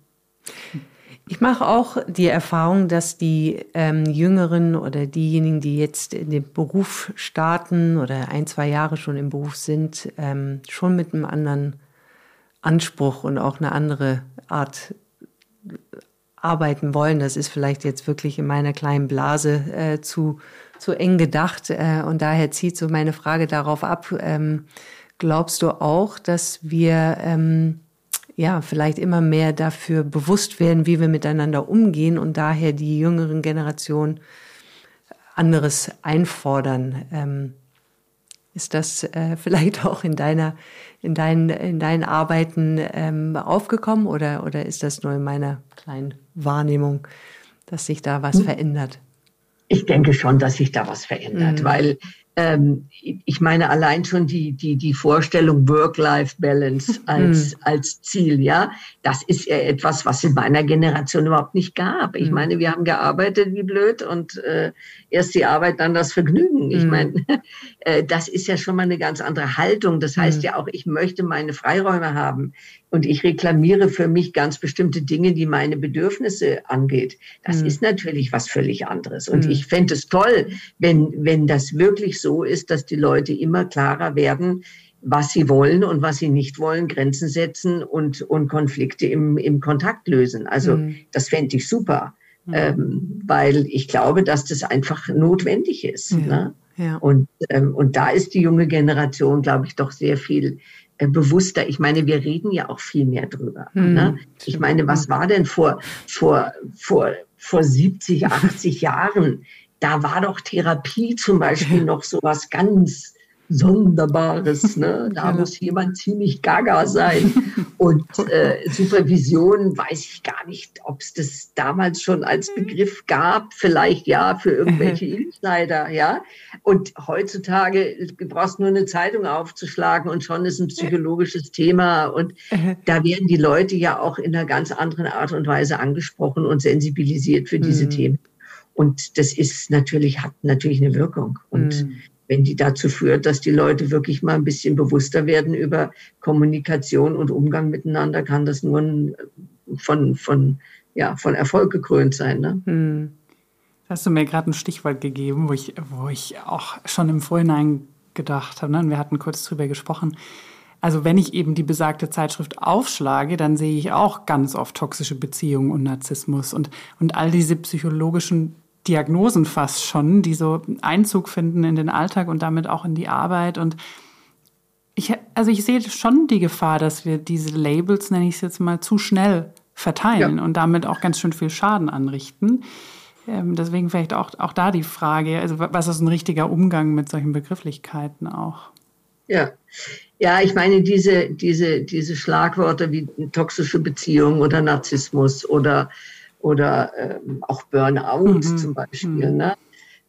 Ich mache auch die Erfahrung, dass die ähm, Jüngeren oder diejenigen, die jetzt in den Beruf starten oder ein, zwei Jahre schon im Beruf sind, ähm, schon mit einem anderen Anspruch und auch eine andere Art arbeiten wollen. Das ist vielleicht jetzt wirklich in meiner kleinen Blase äh, zu, zu eng gedacht. Äh, und daher zieht so meine Frage darauf ab. Ähm, glaubst du auch, dass wir ähm, ja vielleicht immer mehr dafür bewusst werden, wie wir miteinander umgehen und daher die jüngeren Generationen anderes einfordern? Ähm, ist das äh, vielleicht auch in deiner, in deinen, in deinen Arbeiten ähm, aufgekommen oder, oder ist das nur in meiner kleinen Wahrnehmung, dass sich da was hm. verändert? Ich denke schon, dass sich da was verändert, mhm. weil ähm, ich meine allein schon die, die, die Vorstellung Work-Life-Balance als, mm. als Ziel, ja, das ist ja etwas, was in meiner Generation überhaupt nicht gab. Ich mm. meine, wir haben gearbeitet wie blöd und äh, erst die Arbeit, dann das Vergnügen. Ich mm. meine, äh, das ist ja schon mal eine ganz andere Haltung. Das heißt ja auch, ich möchte meine Freiräume haben und ich reklamiere für mich ganz bestimmte Dinge, die meine Bedürfnisse angeht. Das mm. ist natürlich was völlig anderes. Und mm. ich fände es toll, wenn, wenn das wirklich so ist, dass die Leute immer klarer werden, was sie wollen und was sie nicht wollen, Grenzen setzen und, und Konflikte im, im Kontakt lösen. Also mm. das fände ich super, mm. ähm, weil ich glaube, dass das einfach notwendig ist. Ja. Ne? Ja. Und, ähm, und da ist die junge Generation, glaube ich, doch sehr viel bewusster. Ich meine, wir reden ja auch viel mehr drüber. Mm. Ne? Ich meine, was war denn vor, vor, vor, vor 70, 80 Jahren? da war doch Therapie zum Beispiel noch so was ganz Sonderbares. Ne? Da ja. muss jemand ziemlich gaga sein. Und äh, Supervision weiß ich gar nicht, ob es das damals schon als Begriff gab. Vielleicht ja für irgendwelche Insider. Ja? Und heutzutage du brauchst nur eine Zeitung aufzuschlagen und schon ist ein psychologisches Thema. Und da werden die Leute ja auch in einer ganz anderen Art und Weise angesprochen und sensibilisiert für diese mhm. Themen. Und das ist natürlich, hat natürlich eine Wirkung. Und mhm. Wenn die dazu führt, dass die Leute wirklich mal ein bisschen bewusster werden über Kommunikation und Umgang miteinander, kann das nur von, von, ja, von Erfolg gekrönt sein. Ne? Mhm. Hast du mir gerade ein Stichwort gegeben, wo ich, wo ich auch schon im Vorhinein gedacht habe, ne? wir hatten kurz drüber gesprochen. Also wenn ich eben die besagte Zeitschrift aufschlage, dann sehe ich auch ganz oft toxische Beziehungen und Narzissmus und, und all diese psychologischen Diagnosen fast schon, die so Einzug finden in den Alltag und damit auch in die Arbeit. Und ich, also ich sehe schon die Gefahr, dass wir diese Labels, nenne ich es jetzt mal, zu schnell verteilen ja. und damit auch ganz schön viel Schaden anrichten. Ähm, deswegen vielleicht auch, auch da die Frage, also was ist ein richtiger Umgang mit solchen Begrifflichkeiten auch? Ja. Ja, ich meine, diese, diese, diese Schlagworte wie toxische Beziehung oder Narzissmus oder oder ähm, auch Burnout mhm. zum Beispiel. Mhm. Ne?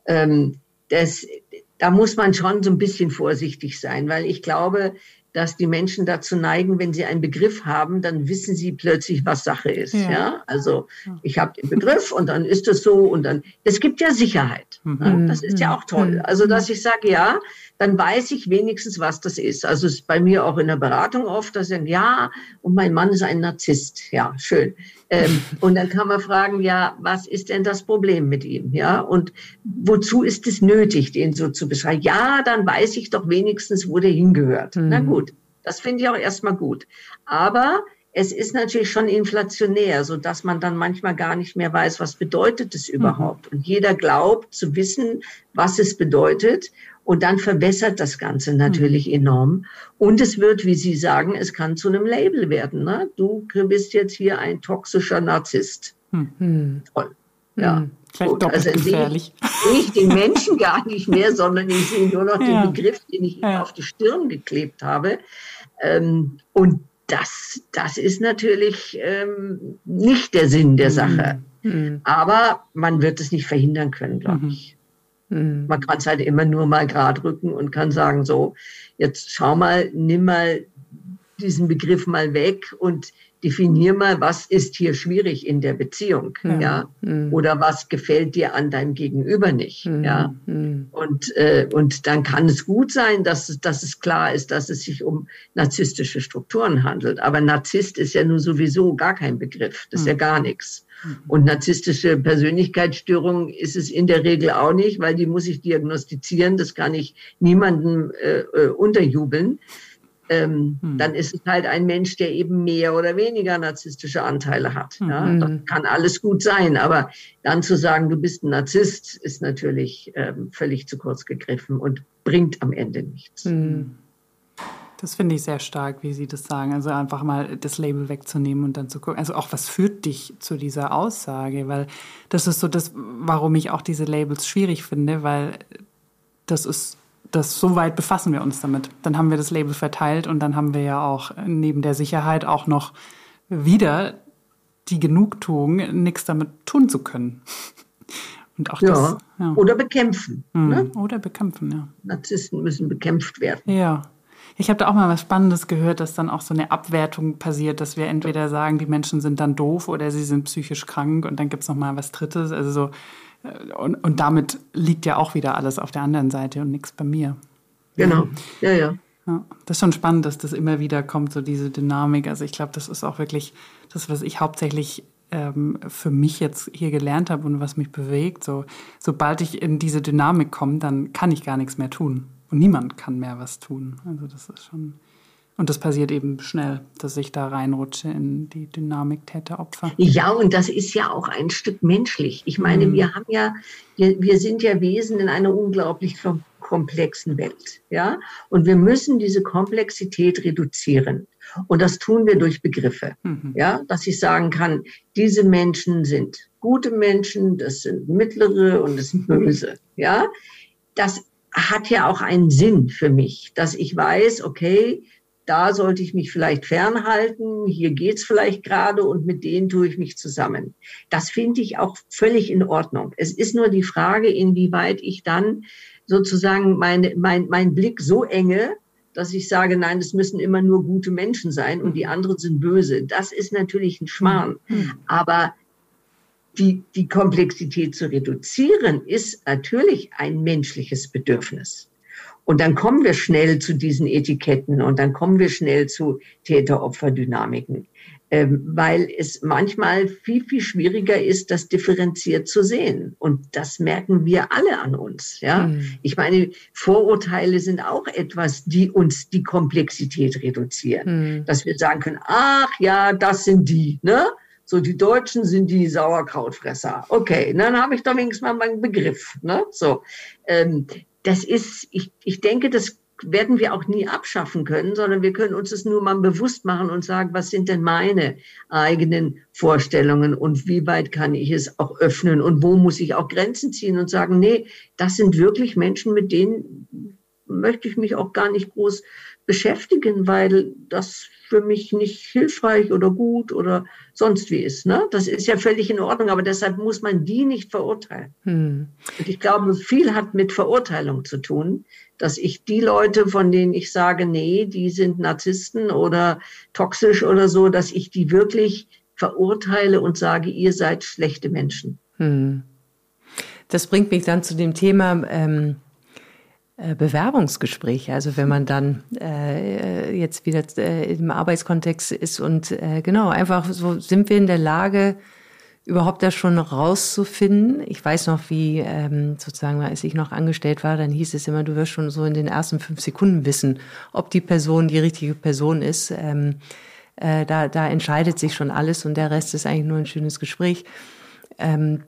Ähm, das, da muss man schon so ein bisschen vorsichtig sein, weil ich glaube, dass die Menschen dazu neigen, wenn sie einen Begriff haben, dann wissen sie plötzlich, was Sache ist. Ja, ja? also ich habe den Begriff und dann ist es so und dann. Es gibt ja Sicherheit. Mhm. Ne? Das ist ja auch toll. Mhm. Also dass ich sage, ja, dann weiß ich wenigstens, was das ist. Also es ist bei mir auch in der Beratung oft, dass sie sagen, ja, und mein Mann ist ein Narzisst. Ja, schön. Ähm, und dann kann man fragen, ja, was ist denn das Problem mit ihm? Ja, und wozu ist es nötig, den so zu beschreiben? Ja, dann weiß ich doch wenigstens, wo der hingehört. Mhm. Na gut, das finde ich auch erstmal gut. Aber es ist natürlich schon inflationär, so dass man dann manchmal gar nicht mehr weiß, was bedeutet es überhaupt. Mhm. Und jeder glaubt zu wissen, was es bedeutet. Und dann verbessert das Ganze natürlich mhm. enorm. Und es wird, wie Sie sagen, es kann zu einem Label werden. Ne? Du bist jetzt hier ein toxischer Narzisst. Mhm. Toll. Ja. Mhm. Vielleicht doppelt also gefährlich. Sehe ich, den Menschen gar nicht mehr, sondern ich sehe nur noch ja. den Begriff, den ich ja. auf die Stirn geklebt habe. Ähm, und das, das ist natürlich ähm, nicht der Sinn der mhm. Sache. Mhm. Aber man wird es nicht verhindern können, glaube ich. Mhm. Man kann es halt immer nur mal gerade rücken und kann sagen, so, jetzt schau mal, nimm mal diesen Begriff mal weg und definier mal, was ist hier schwierig in der Beziehung, mhm. ja, mhm. oder was gefällt dir an deinem Gegenüber nicht, mhm. ja, mhm. und äh, und dann kann es gut sein, dass es, dass es klar ist, dass es sich um narzisstische Strukturen handelt, aber Narzisst ist ja nun sowieso gar kein Begriff, das ist ja mhm. gar nichts. Und narzisstische Persönlichkeitsstörung ist es in der Regel auch nicht, weil die muss ich diagnostizieren. Das kann ich niemandem äh, äh unterjubeln. ähm, hm. dann ist es halt ein Mensch, der eben mehr oder weniger narzisstische Anteile hat. Hm. Ja? Das kann alles gut sein, aber dann zu sagen, du bist ein Narzisst, ist natürlich ähm, völlig zu kurz gegriffen und bringt am Ende nichts. Hm. Das finde ich sehr stark, wie Sie das sagen. Also einfach mal das Label wegzunehmen und dann zu gucken. Also auch was führt dich zu dieser Aussage? Weil das ist so das, warum ich auch diese Labels schwierig finde, weil das ist das so weit befassen wir uns damit. Dann haben wir das Label verteilt und dann haben wir ja auch neben der Sicherheit auch noch wieder die Genugtuung, nichts damit tun zu können. Und auch ja. das. Ja. Oder bekämpfen. Mhm. Ne? Oder bekämpfen, ja. Narzissten müssen bekämpft werden. Ja. Ich habe da auch mal was Spannendes gehört, dass dann auch so eine Abwertung passiert, dass wir entweder sagen, die Menschen sind dann doof oder sie sind psychisch krank und dann gibt es noch mal was Drittes. Also so und, und damit liegt ja auch wieder alles auf der anderen Seite und nichts bei mir. Genau, ja, ja. Ja, das ist schon spannend, dass das immer wieder kommt, so diese Dynamik. Also ich glaube, das ist auch wirklich das, was ich hauptsächlich ähm, für mich jetzt hier gelernt habe und was mich bewegt. So, sobald ich in diese Dynamik komme, dann kann ich gar nichts mehr tun. Und niemand kann mehr was tun. Also das ist schon und das passiert eben schnell, dass ich da reinrutsche in die Dynamik Täter-Opfer. Ja, und das ist ja auch ein Stück menschlich. Ich meine, mhm. wir haben ja, wir, wir sind ja Wesen in einer unglaublich komplexen Welt. Ja, und wir müssen diese Komplexität reduzieren. Und das tun wir durch Begriffe. Mhm. Ja, dass ich sagen kann, diese Menschen sind gute Menschen, das sind mittlere und das sind böse. Ja, das hat ja auch einen Sinn für mich, dass ich weiß, okay, da sollte ich mich vielleicht fernhalten, hier geht's vielleicht gerade und mit denen tue ich mich zusammen. Das finde ich auch völlig in Ordnung. Es ist nur die Frage, inwieweit ich dann sozusagen meine, mein, mein Blick so enge, dass ich sage, nein, es müssen immer nur gute Menschen sein und die anderen sind böse. Das ist natürlich ein Schmarrn. Mhm. Aber die, die Komplexität zu reduzieren, ist natürlich ein menschliches Bedürfnis. Und dann kommen wir schnell zu diesen Etiketten und dann kommen wir schnell zu Täter-Opfer-Dynamiken, ähm, weil es manchmal viel, viel schwieriger ist, das differenziert zu sehen. Und das merken wir alle an uns. Ja? Mhm. Ich meine, Vorurteile sind auch etwas, die uns die Komplexität reduzieren. Mhm. Dass wir sagen können, ach ja, das sind die, ne? So, die Deutschen sind die Sauerkrautfresser. Okay, dann habe ich doch wenigstens mal meinen Begriff. Ne? So, ähm, das ist, ich, ich denke, das werden wir auch nie abschaffen können, sondern wir können uns das nur mal bewusst machen und sagen, was sind denn meine eigenen Vorstellungen und wie weit kann ich es auch öffnen und wo muss ich auch Grenzen ziehen und sagen, nee, das sind wirklich Menschen, mit denen möchte ich mich auch gar nicht groß beschäftigen, weil das für mich nicht hilfreich oder gut oder sonst wie ist. Ne? Das ist ja völlig in Ordnung, aber deshalb muss man die nicht verurteilen. Hm. Und ich glaube, viel hat mit Verurteilung zu tun, dass ich die Leute, von denen ich sage, nee, die sind Narzissten oder toxisch oder so, dass ich die wirklich verurteile und sage, ihr seid schlechte Menschen. Hm. Das bringt mich dann zu dem Thema, ähm, äh, Bewerbungsgespräche, also wenn man dann äh, jetzt wieder äh, im Arbeitskontext ist und äh, genau, einfach so sind wir in der Lage, überhaupt das schon rauszufinden. Ich weiß noch, wie ähm, sozusagen, als ich noch angestellt war, dann hieß es immer, du wirst schon so in den ersten fünf Sekunden wissen, ob die Person die richtige Person ist. Ähm, äh, da, da entscheidet sich schon alles und der Rest ist eigentlich nur ein schönes Gespräch. Ähm,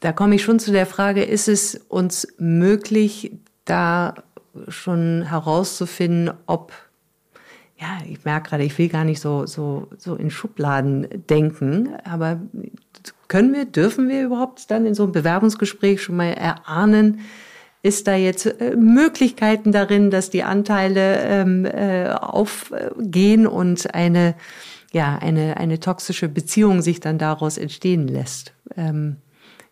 da komme ich schon zu der Frage, ist es uns möglich, da schon herauszufinden, ob ja, ich merke gerade, ich will gar nicht so, so, so in Schubladen denken, aber können wir, dürfen wir überhaupt dann in so einem Bewerbungsgespräch schon mal erahnen, ist da jetzt äh, Möglichkeiten darin, dass die Anteile ähm, äh, aufgehen und eine, ja, eine, eine toxische Beziehung sich dann daraus entstehen lässt? Ähm,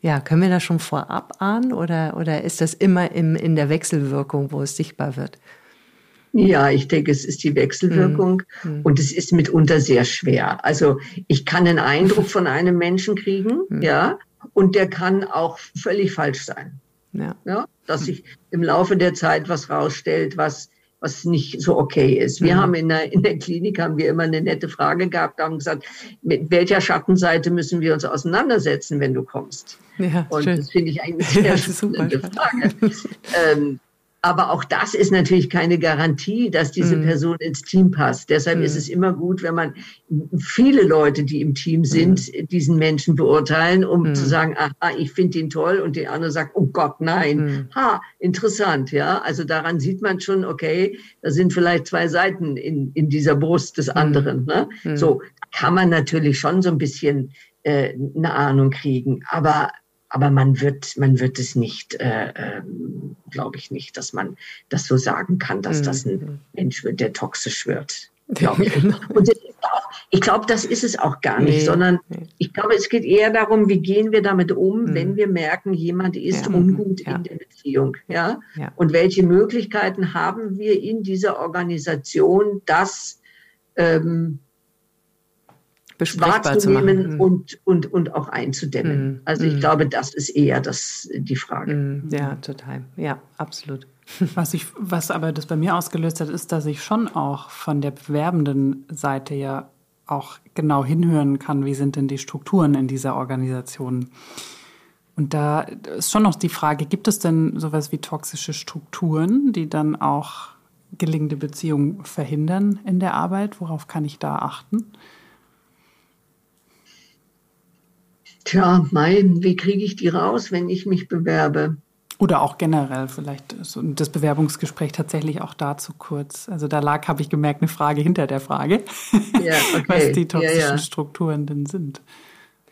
ja, können wir das schon vorab ahnen oder, oder ist das immer im, in der Wechselwirkung, wo es sichtbar wird? Ja, ich denke, es ist die Wechselwirkung mhm. und es ist mitunter sehr schwer. Also ich kann einen Eindruck von einem Menschen kriegen, mhm. ja, und der kann auch völlig falsch sein. Ja. ja dass sich im Laufe der Zeit was rausstellt, was was nicht so okay ist. Wir mhm. haben in der, in der Klinik haben wir immer eine nette Frage gehabt, haben gesagt, mit welcher Schattenseite müssen wir uns auseinandersetzen, wenn du kommst? Ja, Und schön. das finde ich eigentlich eine sehr ja, spannende Frage. ähm, Aber auch das ist natürlich keine Garantie, dass diese mhm. Person ins Team passt. Deshalb mhm. ist es immer gut, wenn man viele Leute, die im Team sind, mhm. diesen Menschen beurteilen, um mhm. zu sagen, ah, ich finde ihn toll und der andere sagt, oh Gott, nein. Mhm. Ha, interessant, ja. Also daran sieht man schon, okay, da sind vielleicht zwei Seiten in, in dieser Brust des mhm. anderen. Ne? So kann man natürlich schon so ein bisschen äh, eine Ahnung kriegen. Aber aber man wird, man wird es nicht, äh, äh, glaube ich nicht, dass man das so sagen kann, dass mhm. das ein mhm. Mensch wird, der toxisch wird. Glaub ich. Genau. Und auch, ich glaube, das ist es auch gar nicht, nee. sondern ich glaube, es geht eher darum, wie gehen wir damit um, mhm. wenn wir merken, jemand ist ja. ungut ja. in der Beziehung, ja? ja? Und welche Möglichkeiten haben wir in dieser Organisation, das ähm, wahrzunehmen und, und, und auch einzudämmen. Mm, also ich mm. glaube, das ist eher das, die Frage. Mm, ja, total. Ja, absolut. Was, ich, was aber das bei mir ausgelöst hat, ist, dass ich schon auch von der bewerbenden Seite ja auch genau hinhören kann, wie sind denn die Strukturen in dieser Organisation. Und da ist schon noch die Frage, gibt es denn sowas wie toxische Strukturen, die dann auch gelingende Beziehungen verhindern in der Arbeit? Worauf kann ich da achten? Tja, mein, wie kriege ich die raus, wenn ich mich bewerbe? Oder auch generell vielleicht das Bewerbungsgespräch tatsächlich auch dazu kurz. Also da lag, habe ich gemerkt, eine Frage hinter der Frage, ja, okay. was die toxischen ja, ja. Strukturen denn sind.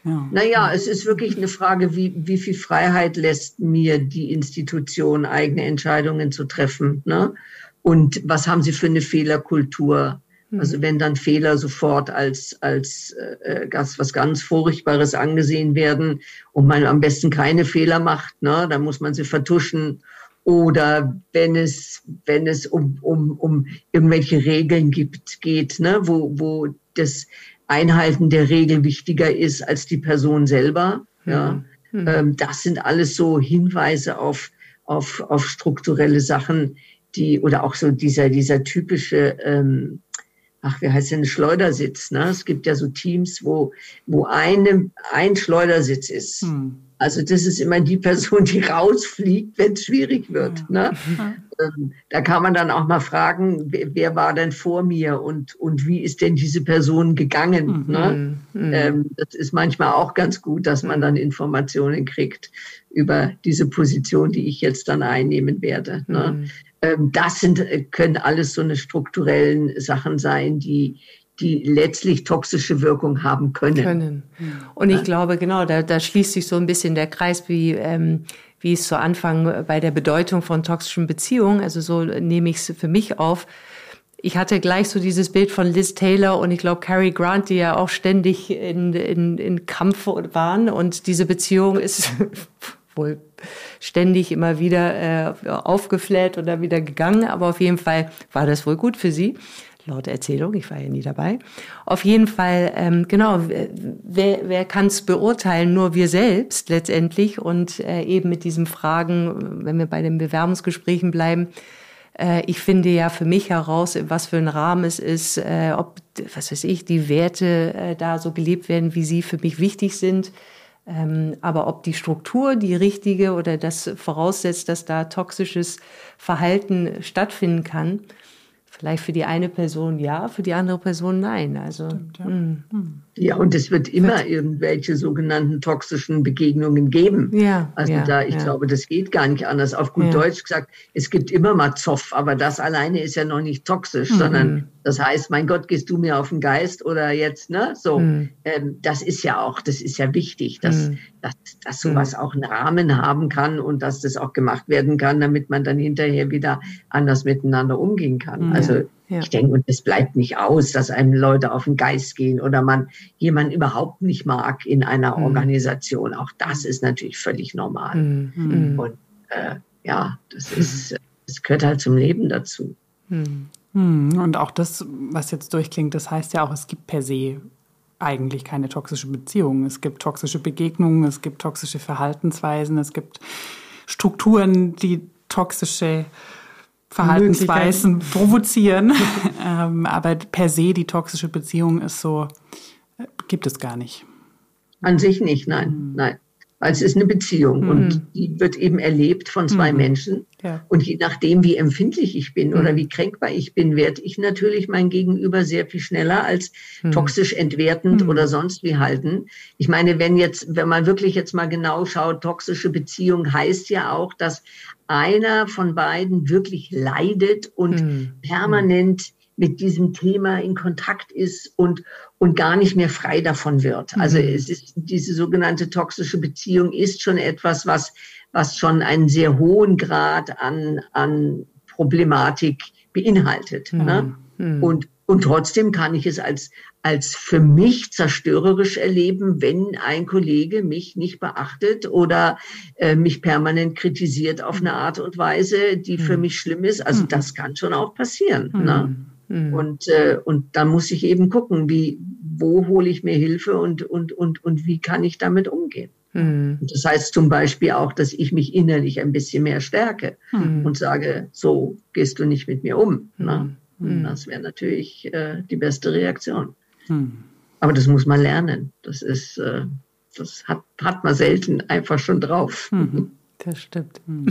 Ja. Naja, es ist wirklich eine Frage, wie, wie viel Freiheit lässt mir die Institution, eigene Entscheidungen zu treffen. Ne? Und was haben sie für eine Fehlerkultur? Also wenn dann Fehler sofort als, als äh, als was ganz Furchtbares angesehen werden und man am besten keine Fehler macht, ne, dann muss man sie vertuschen. Oder wenn es, wenn es um, um, um irgendwelche Regeln gibt, geht, ne, wo, wo das Einhalten der Regel wichtiger ist als die Person selber. Mhm. Ja. Mhm. Ähm, das sind alles so Hinweise auf, auf, auf strukturelle Sachen, die, oder auch so dieser, dieser typische ähm, ach, wie heißt denn Schleudersitz? Ne? Es gibt ja so Teams, wo, wo eine, ein Schleudersitz ist. Hm. Also das ist immer die Person, die rausfliegt, wenn es schwierig wird. Ne? Ähm, da kann man dann auch mal fragen, wer, wer, war denn vor mir und, und wie ist denn diese Person gegangen? Mhm. Ne? Mhm. Ähm, das ist manchmal auch ganz gut, dass man dann Informationen kriegt über diese Position, die ich jetzt dann einnehmen werde. Ne? Mhm. Ähm, das sind, äh, können alles so eine strukturellen Sachen sein, die, die letztlich toxische Wirkung haben können. können. Und ich glaube, genau, da, da schließt sich so ein bisschen der Kreis, wie, ähm, wie es zu Anfang bei der Bedeutung von toxischen Beziehungen, also so nehme ich es für mich auf. Ich hatte gleich so dieses Bild von Liz Taylor und ich glaube Cary Grant, die ja auch ständig in, in, in Kampf waren. Und diese Beziehung ist wohl ständig immer wieder äh, aufgefläht oder wieder gegangen, aber auf jeden Fall war das wohl gut für sie. Laut Erzählung, ich war ja nie dabei. Auf jeden Fall, ähm, genau, wer, wer kann es beurteilen? Nur wir selbst letztendlich. Und äh, eben mit diesen Fragen, wenn wir bei den Bewerbungsgesprächen bleiben, äh, ich finde ja für mich heraus, was für ein Rahmen es ist, äh, ob, was weiß ich, die Werte äh, da so gelebt werden, wie sie für mich wichtig sind. Ähm, aber ob die Struktur die richtige oder das voraussetzt, dass da toxisches Verhalten stattfinden kann, vielleicht für die eine Person ja, für die andere Person nein. Also, Stimmt, ja. Hm. Ja, und es wird immer irgendwelche sogenannten toxischen Begegnungen geben. Ja, also ja, da, ich ja. glaube, das geht gar nicht anders. Auf gut ja. Deutsch gesagt, es gibt immer mal Zoff, aber das alleine ist ja noch nicht toxisch, mhm. sondern das heißt, mein Gott, gehst du mir auf den Geist oder jetzt, ne? So, mhm. ähm, das ist ja auch, das ist ja wichtig, dass, mhm. dass, dass sowas auch einen Rahmen haben kann und dass das auch gemacht werden kann, damit man dann hinterher wieder anders miteinander umgehen kann. Also ja. Ich denke, und es bleibt nicht aus, dass einem Leute auf den Geist gehen oder man jemanden überhaupt nicht mag in einer mhm. Organisation. Auch das ist natürlich völlig normal. Mhm. mhm. Und äh, ja, das ist, es gehört halt zum Leben dazu. Mhm. mhm. Und auch das, was jetzt durchklingt, das heißt ja auch, es gibt per se eigentlich keine toxische Beziehung. Es gibt toxische Begegnungen, es gibt toxische Verhaltensweisen, es gibt Strukturen, die toxische Verhaltensweisen provozieren. ähm, aber per se die toxische Beziehung ist so, äh, gibt es gar nicht. An sich nicht, nein, mhm. nein. Weil es ist eine Beziehung mhm. und die wird eben erlebt von zwei mhm. Menschen. Ja. Und je nachdem, wie empfindlich ich bin mhm. oder wie kränkbar ich bin, werde ich natürlich mein Gegenüber sehr viel schneller als mhm. toxisch entwertend mhm. oder sonst wie halten. Ich meine, wenn jetzt, wenn man wirklich jetzt mal genau schaut, toxische Beziehung heißt ja auch, dass einer von beiden wirklich leidet und mhm. permanent mit diesem Thema in Kontakt ist und, und gar nicht mehr frei davon wird. Also mhm. es ist, diese sogenannte toxische Beziehung ist schon etwas, was, was schon einen sehr hohen Grad an, an Problematik beinhaltet. Mhm. Ne? Mhm. Und, und trotzdem kann ich es als, als für mich zerstörerisch erleben, wenn ein Kollege mich nicht beachtet oder äh, mich permanent kritisiert auf eine Art und Weise, die für mhm. mich schlimm ist. Also mhm. das kann schon auch passieren. Ne? Mhm. Mhm. Und, äh, und da muss ich eben gucken, wie, wo hole ich mir Hilfe und, und, und, und wie kann ich damit umgehen. Mhm. Das heißt zum Beispiel auch, dass ich mich innerlich ein bisschen mehr stärke mhm. und sage, so gehst du nicht mit mir um. Ne? Mhm. Das wäre natürlich äh, die beste Reaktion. Mhm. Aber das muss man lernen. Das ist, äh, das hat, hat man selten einfach schon drauf. Mhm. Das stimmt.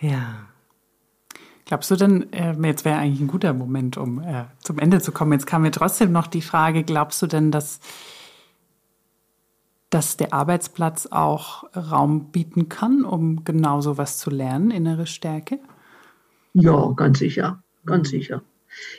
ja. Glaubst du denn, äh, jetzt wäre eigentlich ein guter Moment, um äh, zum Ende zu kommen. Jetzt kam mir trotzdem noch die Frage, glaubst du denn, dass, dass der Arbeitsplatz auch Raum bieten kann, um genau so was zu lernen, innere Stärke? Ja, ganz sicher, ganz sicher.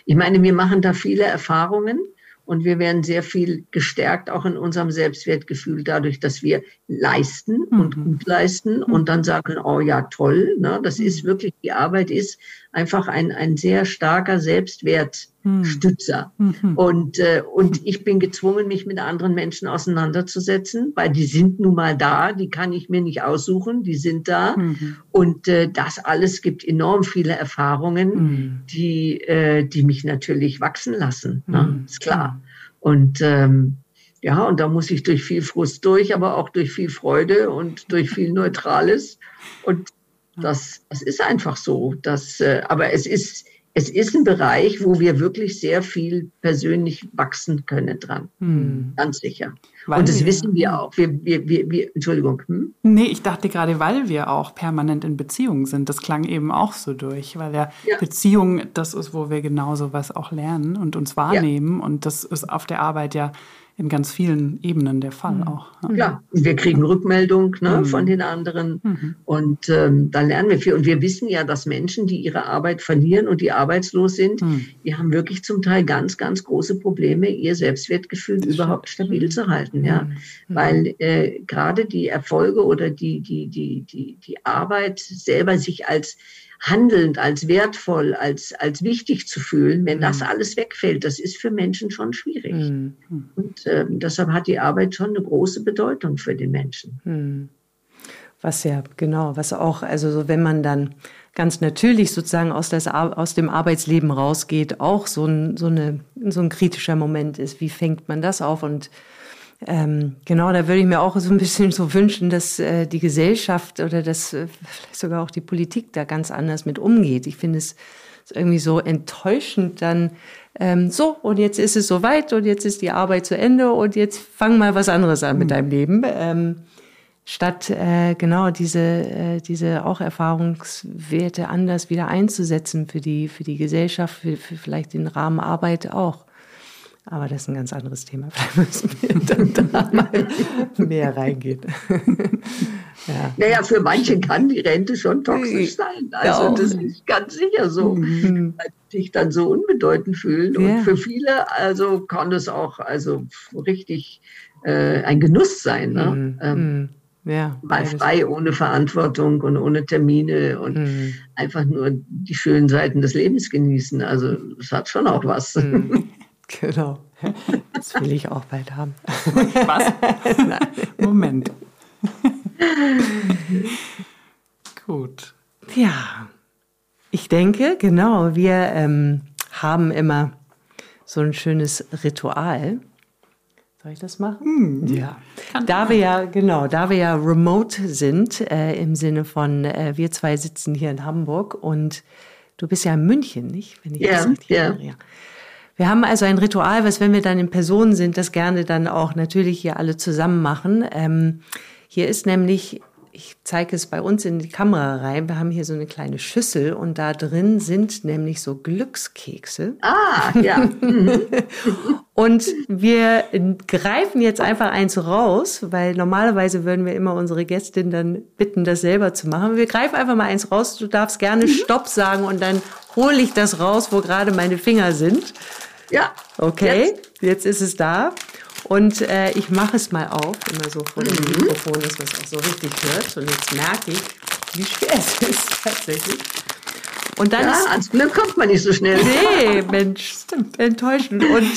Ich meine, wir machen da viele Erfahrungen und wir werden sehr viel gestärkt, auch in unserem Selbstwertgefühl, dadurch, dass wir leisten und mhm. gut leisten und dann sagen, oh ja, toll, ne, das ist mhm. wirklich, die Arbeit ist einfach ein, ein sehr starker Selbstwertstützer. Mhm. Und, äh, und ich bin gezwungen, mich mit anderen Menschen auseinanderzusetzen, weil die sind nun mal da, die kann ich mir nicht aussuchen, die sind da. Mhm. Und äh, das alles gibt enorm viele Erfahrungen, mhm. die, äh, die mich natürlich wachsen lassen. Ne? Mhm. Ist klar. Und ähm, ja, und da muss ich durch viel Frust durch, aber auch durch viel Freude und durch viel Neutrales. Und das, das ist einfach so. Das, äh, aber es ist, es ist ein Bereich, wo wir wirklich sehr viel persönlich wachsen können dran. Hm. Ganz sicher. Weil und das wir, wissen wir auch. Wir, wir, wir, wir, Entschuldigung. Hm? Nee, ich dachte gerade, weil wir auch permanent in Beziehungen sind. Das klang eben auch so durch, weil ja, ja. Beziehung das ist, wo wir genau so was auch lernen und uns wahrnehmen. Ja. Und das ist auf der Arbeit ja in ganz vielen Ebenen der Fall mhm. auch. Ja, ja wir kriegen Rückmeldung ne, mhm. von den anderen mhm. und ähm, da lernen wir viel. Und wir wissen ja, dass Menschen, die ihre Arbeit verlieren und die arbeitslos sind, mhm. die haben wirklich zum Teil ganz, ganz große Probleme, ihr Selbstwertgefühl überhaupt stabil zu halten. Ja, mhm. Mhm. weil äh, gerade die Erfolge oder die, die, die, die, die Arbeit selber sich als handelnd, als wertvoll, als, als wichtig zu fühlen, wenn das mhm. alles wegfällt, das ist für Menschen schon schwierig. Mhm. Und äh, deshalb hat die Arbeit schon eine große Bedeutung für den Menschen. Mhm. Was ja, genau, was auch, also so, wenn man dann ganz natürlich sozusagen aus, das, aus dem Arbeitsleben rausgeht, auch so ein, so, eine, so ein kritischer Moment ist. Wie fängt man das auf? Und ähm, genau, da würde ich mir auch so ein bisschen so wünschen, dass äh, die Gesellschaft oder dass äh, vielleicht sogar auch die Politik da ganz anders mit umgeht. Ich finde es irgendwie so enttäuschend dann, ähm, so, und jetzt ist es soweit und jetzt ist die Arbeit zu Ende und jetzt fang mal was anderes an mit mhm. deinem Leben. Ähm, statt äh, genau diese, äh, diese auch Erfahrungswerte anders wieder einzusetzen für die, für die Gesellschaft, für, für vielleicht den Rahmen Arbeit auch. Aber das ist ein ganz anderes Thema. Vielleicht müssen wir dann da mal mehr reingehen. ja. Naja, für manche kann die Rente schon toxisch sein. Also ja, das ist ganz sicher so. Mhm. Weil sich dann so unbedeutend fühlen. Und für viele also kann das auch also richtig äh, ein Genuss sein. Ne? Mhm. Ähm, mhm. ja, mal frei, ohne Verantwortung und ohne Termine und mhm. einfach nur die schönen Seiten des Lebens genießen. Also es hat schon auch was. Mhm. Genau. Das will ich auch bald haben. Was? Moment. Gut. Ja, ich denke, genau, wir ähm, haben immer so ein schönes Ritual. Soll ich das machen? Hm, ja. Da wir ja, genau, da wir ja remote sind, äh, im Sinne von, äh, wir zwei sitzen hier in Hamburg und du bist ja in München, nicht? Wenn ich ja, das richtig ja. Erinnere. Wir haben also ein Ritual, was, wenn wir dann in Person sind, das gerne dann auch natürlich hier alle zusammen machen. Ähm, hier ist nämlich ich zeige es bei uns in die Kamera rein. Wir haben hier so eine kleine Schüssel und da drin sind nämlich so Glückskekse. Ah, ja. und wir greifen jetzt einfach eins raus, weil normalerweise würden wir immer unsere Gästin dann bitten, das selber zu machen. Wir greifen einfach mal eins raus. Du darfst gerne mhm. Stopp sagen und dann hole ich das raus, wo gerade meine Finger sind. Ja. Okay, jetzt, jetzt ist es da. Und äh, ich mache es mal auf, immer so vor dem mhm. Mikrofon, dass man es auch so richtig hört. Und jetzt merke ich, wie schwer es ist tatsächlich. Und dann ja, ist, ans Glück kommt man nicht so schnell. Nee, Mensch, stimmt, enttäuschend. Und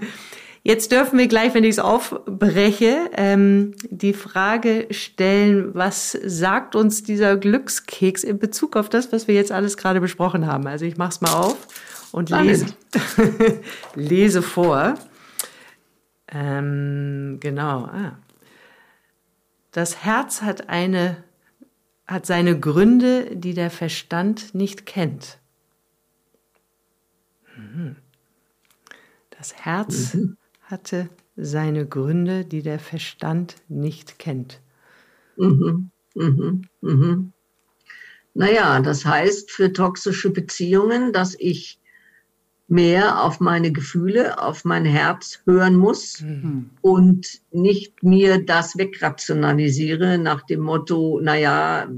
jetzt dürfen wir gleich, wenn ich es aufbreche, ähm, die Frage stellen, was sagt uns dieser Glückskeks in Bezug auf das, was wir jetzt alles gerade besprochen haben. Also ich mache es mal auf und lese, lese vor. Ähm, genau. Ah. Das Herz hat eine hat seine Gründe, die der Verstand nicht kennt. Mhm. Das Herz mhm. hatte seine Gründe, die der Verstand nicht kennt. Mhm. Mhm. Mhm. Naja, das heißt für toxische Beziehungen, dass ich mehr auf meine Gefühle, auf mein Herz hören muss mhm. und nicht mir das wegrationalisiere nach dem Motto, naja,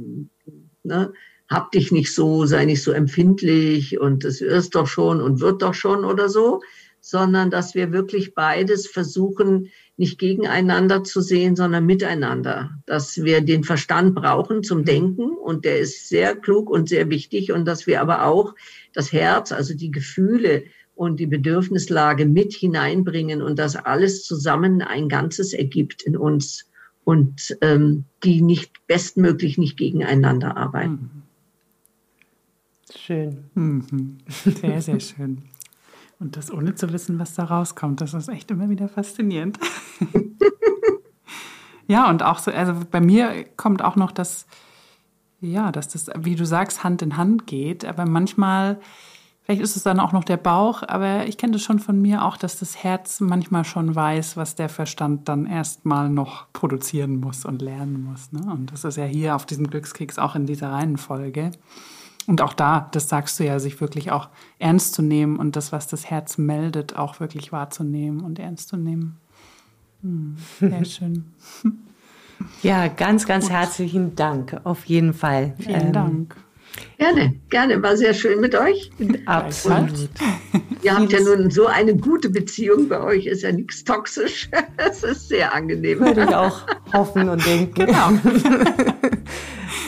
ne, hab dich nicht so, sei nicht so empfindlich und es ist doch schon und wird doch schon oder so, sondern dass wir wirklich beides versuchen, nicht gegeneinander zu sehen, sondern miteinander. Dass wir den Verstand brauchen zum Denken und der ist sehr klug und sehr wichtig und dass wir aber auch das Herz, also die Gefühle und die Bedürfnislage mit hineinbringen und das alles zusammen ein Ganzes ergibt in uns und ähm, die nicht bestmöglich nicht gegeneinander arbeiten. Schön. Mhm. Sehr, sehr schön. Und das ohne zu wissen, was da rauskommt, das ist echt immer wieder faszinierend. ja, und auch so, also bei mir kommt auch noch das, ja, dass das, wie du sagst, Hand in Hand geht. Aber manchmal, vielleicht ist es dann auch noch der Bauch, aber ich kenne das schon von mir auch, dass das Herz manchmal schon weiß, was der Verstand dann erstmal noch produzieren muss und lernen muss. Ne? Und das ist ja hier auf diesem Glückskeks auch in dieser Reihenfolge. Und auch da, das sagst du ja, sich wirklich auch ernst zu nehmen und das, was das Herz meldet, auch wirklich wahrzunehmen und ernst zu nehmen. Hm, sehr schön. Ja, ganz, ganz Gut. herzlichen Dank, auf jeden Fall. Vielen ähm, Dank. Gerne, gerne. War sehr schön mit euch. Absolut. Und ihr habt ja nun so eine gute Beziehung. Bei euch ist ja nichts toxisch. Es ist sehr angenehm. Würde ich auch hoffen und denken. Genau.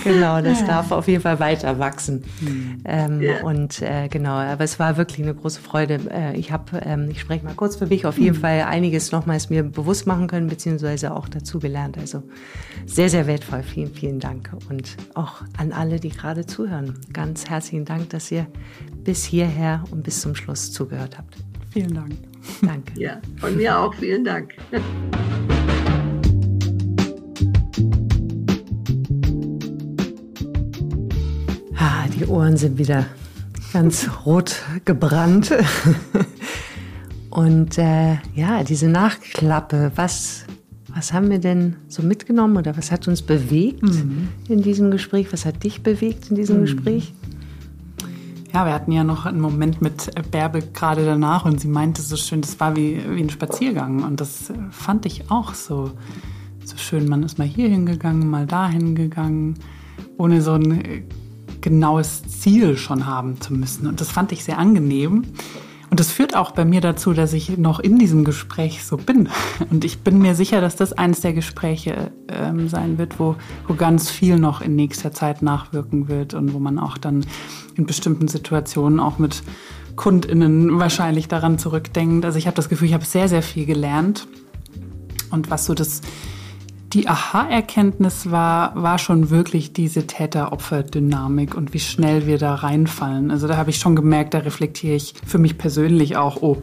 Genau, das darf auf jeden Fall weiter wachsen. Mhm. Ähm, ja. Und äh, genau, aber es war wirklich eine große Freude. Äh, ich habe, ähm, ich spreche mal kurz für mich, auf jeden mhm. Fall einiges nochmals mir bewusst machen können, beziehungsweise auch dazu gelernt. Also sehr, sehr wertvoll. Vielen, vielen Dank. Und auch an alle, die gerade zuhören. Ganz herzlichen Dank, dass ihr bis hierher und bis zum Schluss zugehört habt. Vielen Dank. Danke. Ja, von mir auch. Vielen Dank. Die Ohren sind wieder ganz rot gebrannt. Und äh, ja, diese Nachklappe, was, was haben wir denn so mitgenommen oder was hat uns bewegt mhm. in diesem Gespräch? Was hat dich bewegt in diesem mhm. Gespräch? Ja, wir hatten ja noch einen Moment mit Bärbe gerade danach und sie meinte so schön, das war wie, wie ein Spaziergang und das fand ich auch so, so schön. Man ist mal hier hingegangen, mal da hingegangen, ohne so ein genaues Ziel schon haben zu müssen. Und das fand ich sehr angenehm. Und das führt auch bei mir dazu, dass ich noch in diesem Gespräch so bin. Und ich bin mir sicher, dass das eines der Gespräche ähm, sein wird, wo, wo ganz viel noch in nächster Zeit nachwirken wird und wo man auch dann in bestimmten Situationen auch mit KundInnen wahrscheinlich daran zurückdenkt. Also ich habe das Gefühl, ich habe sehr, sehr viel gelernt. Und was so das die Aha-Erkenntnis war, war schon wirklich diese Täter-Opfer-Dynamik und wie schnell wir da reinfallen. Also da habe ich schon gemerkt, da reflektiere ich für mich persönlich auch, oh,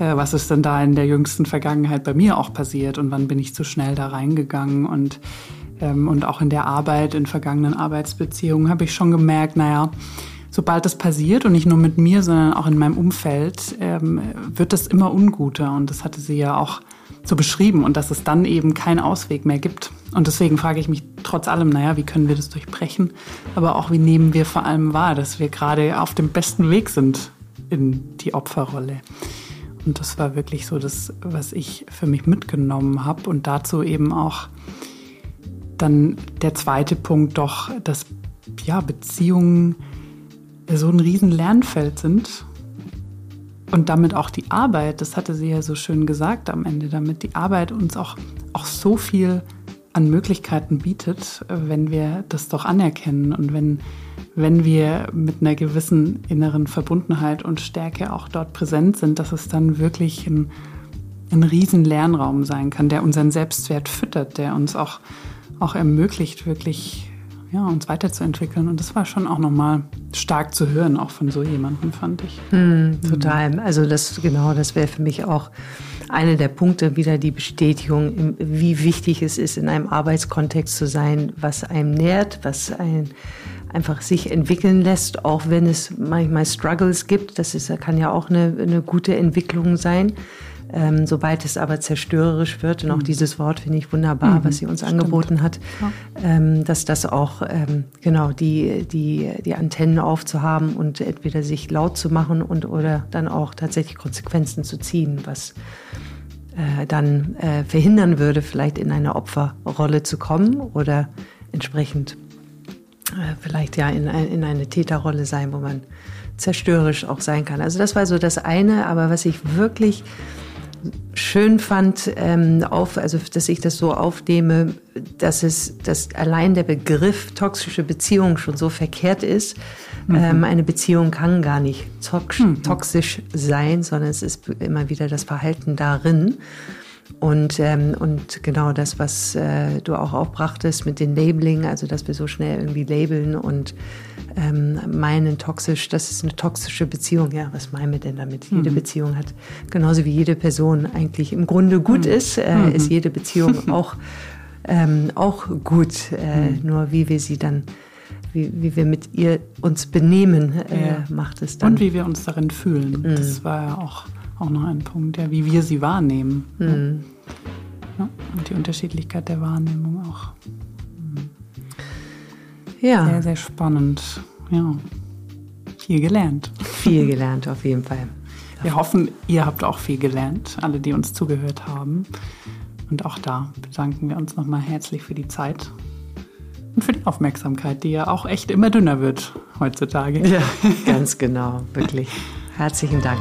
äh, was ist denn da in der jüngsten Vergangenheit bei mir auch passiert und wann bin ich zu schnell da reingegangen und ähm, und auch in der Arbeit, in vergangenen Arbeitsbeziehungen habe ich schon gemerkt, naja, sobald das passiert und nicht nur mit mir, sondern auch in meinem Umfeld, ähm, wird das immer unguter. Und das hatte sie ja auch so beschrieben und dass es dann eben keinen Ausweg mehr gibt. Und deswegen frage ich mich trotz allem, naja, wie können wir das durchbrechen? Aber auch, wie nehmen wir vor allem wahr, dass wir gerade auf dem besten Weg sind in die Opferrolle? Und das war wirklich so das, was ich für mich mitgenommen habe. Und dazu eben auch dann der zweite Punkt doch, dass ja, Beziehungen so ein riesen Lernfeld sind und damit auch die Arbeit, das hatte sie ja so schön gesagt am Ende, damit die Arbeit uns auch, auch so viel an Möglichkeiten bietet, wenn wir das doch anerkennen und wenn, wenn wir mit einer gewissen inneren Verbundenheit und Stärke auch dort präsent sind, dass es dann wirklich ein, ein riesen Lernraum sein kann, der unseren Selbstwert füttert, der uns auch, auch ermöglicht, wirklich ja, uns weiterzuentwickeln. Und das war schon auch nochmal stark zu hören, auch von so jemandem, fand ich. Mm, total. Also das, genau, das wäre für mich auch einer der Punkte, wieder die Bestätigung, wie wichtig es ist, in einem Arbeitskontext zu sein, was einem nährt, was ein einfach sich entwickeln lässt, auch wenn es manchmal Struggles gibt. Das ist, kann ja auch eine, eine gute Entwicklung sein. Ähm, sobald es aber zerstörerisch wird, und auch mhm. dieses Wort finde ich wunderbar, mhm, was sie uns stimmt. angeboten hat, ja. ähm, dass das auch, ähm, genau, die, die, die Antennen aufzuhaben und entweder sich laut zu machen und oder dann auch tatsächlich Konsequenzen zu ziehen, was äh, dann äh, verhindern würde, vielleicht in eine Opferrolle zu kommen oder entsprechend äh, vielleicht ja in, in eine Täterrolle sein, wo man zerstörerisch auch sein kann. Also das war so das eine, aber was ich wirklich schön fand, ähm, auf, also dass ich das so aufnehme, dass es, dass allein der Begriff toxische Beziehung schon so verkehrt ist. Mhm. Ähm, eine Beziehung kann gar nicht tox mhm. toxisch sein, sondern es ist immer wieder das Verhalten darin. Und, ähm, und genau das, was äh, du auch aufbrachtest mit den Labeling, also dass wir so schnell irgendwie labeln und ähm, meinen toxisch, das ist eine toxische Beziehung. Ja, was meinen wir denn damit? Mhm. Jede Beziehung hat, genauso wie jede Person eigentlich im Grunde gut mhm. ist, äh, mhm. ist jede Beziehung auch, ähm, auch gut. Äh, mhm. nur wie wir sie dann wie, wie wir mit ihr uns benehmen, äh, ja. macht es dann. Und wie wir uns darin fühlen. Mhm. Das war ja auch, auch noch ein Punkt, ja, wie wir sie wahrnehmen. Mhm. Ja, und die Unterschiedlichkeit der Wahrnehmung auch. Ja. Sehr, sehr spannend. Ja. Viel gelernt. Viel gelernt, auf jeden Fall. Wir hoffen, ihr habt auch viel gelernt, alle, die uns zugehört haben. Und auch da bedanken wir uns nochmal herzlich für die Zeit und für die Aufmerksamkeit, die ja auch echt immer dünner wird heutzutage. Ja, ganz genau, wirklich. Herzlichen Dank.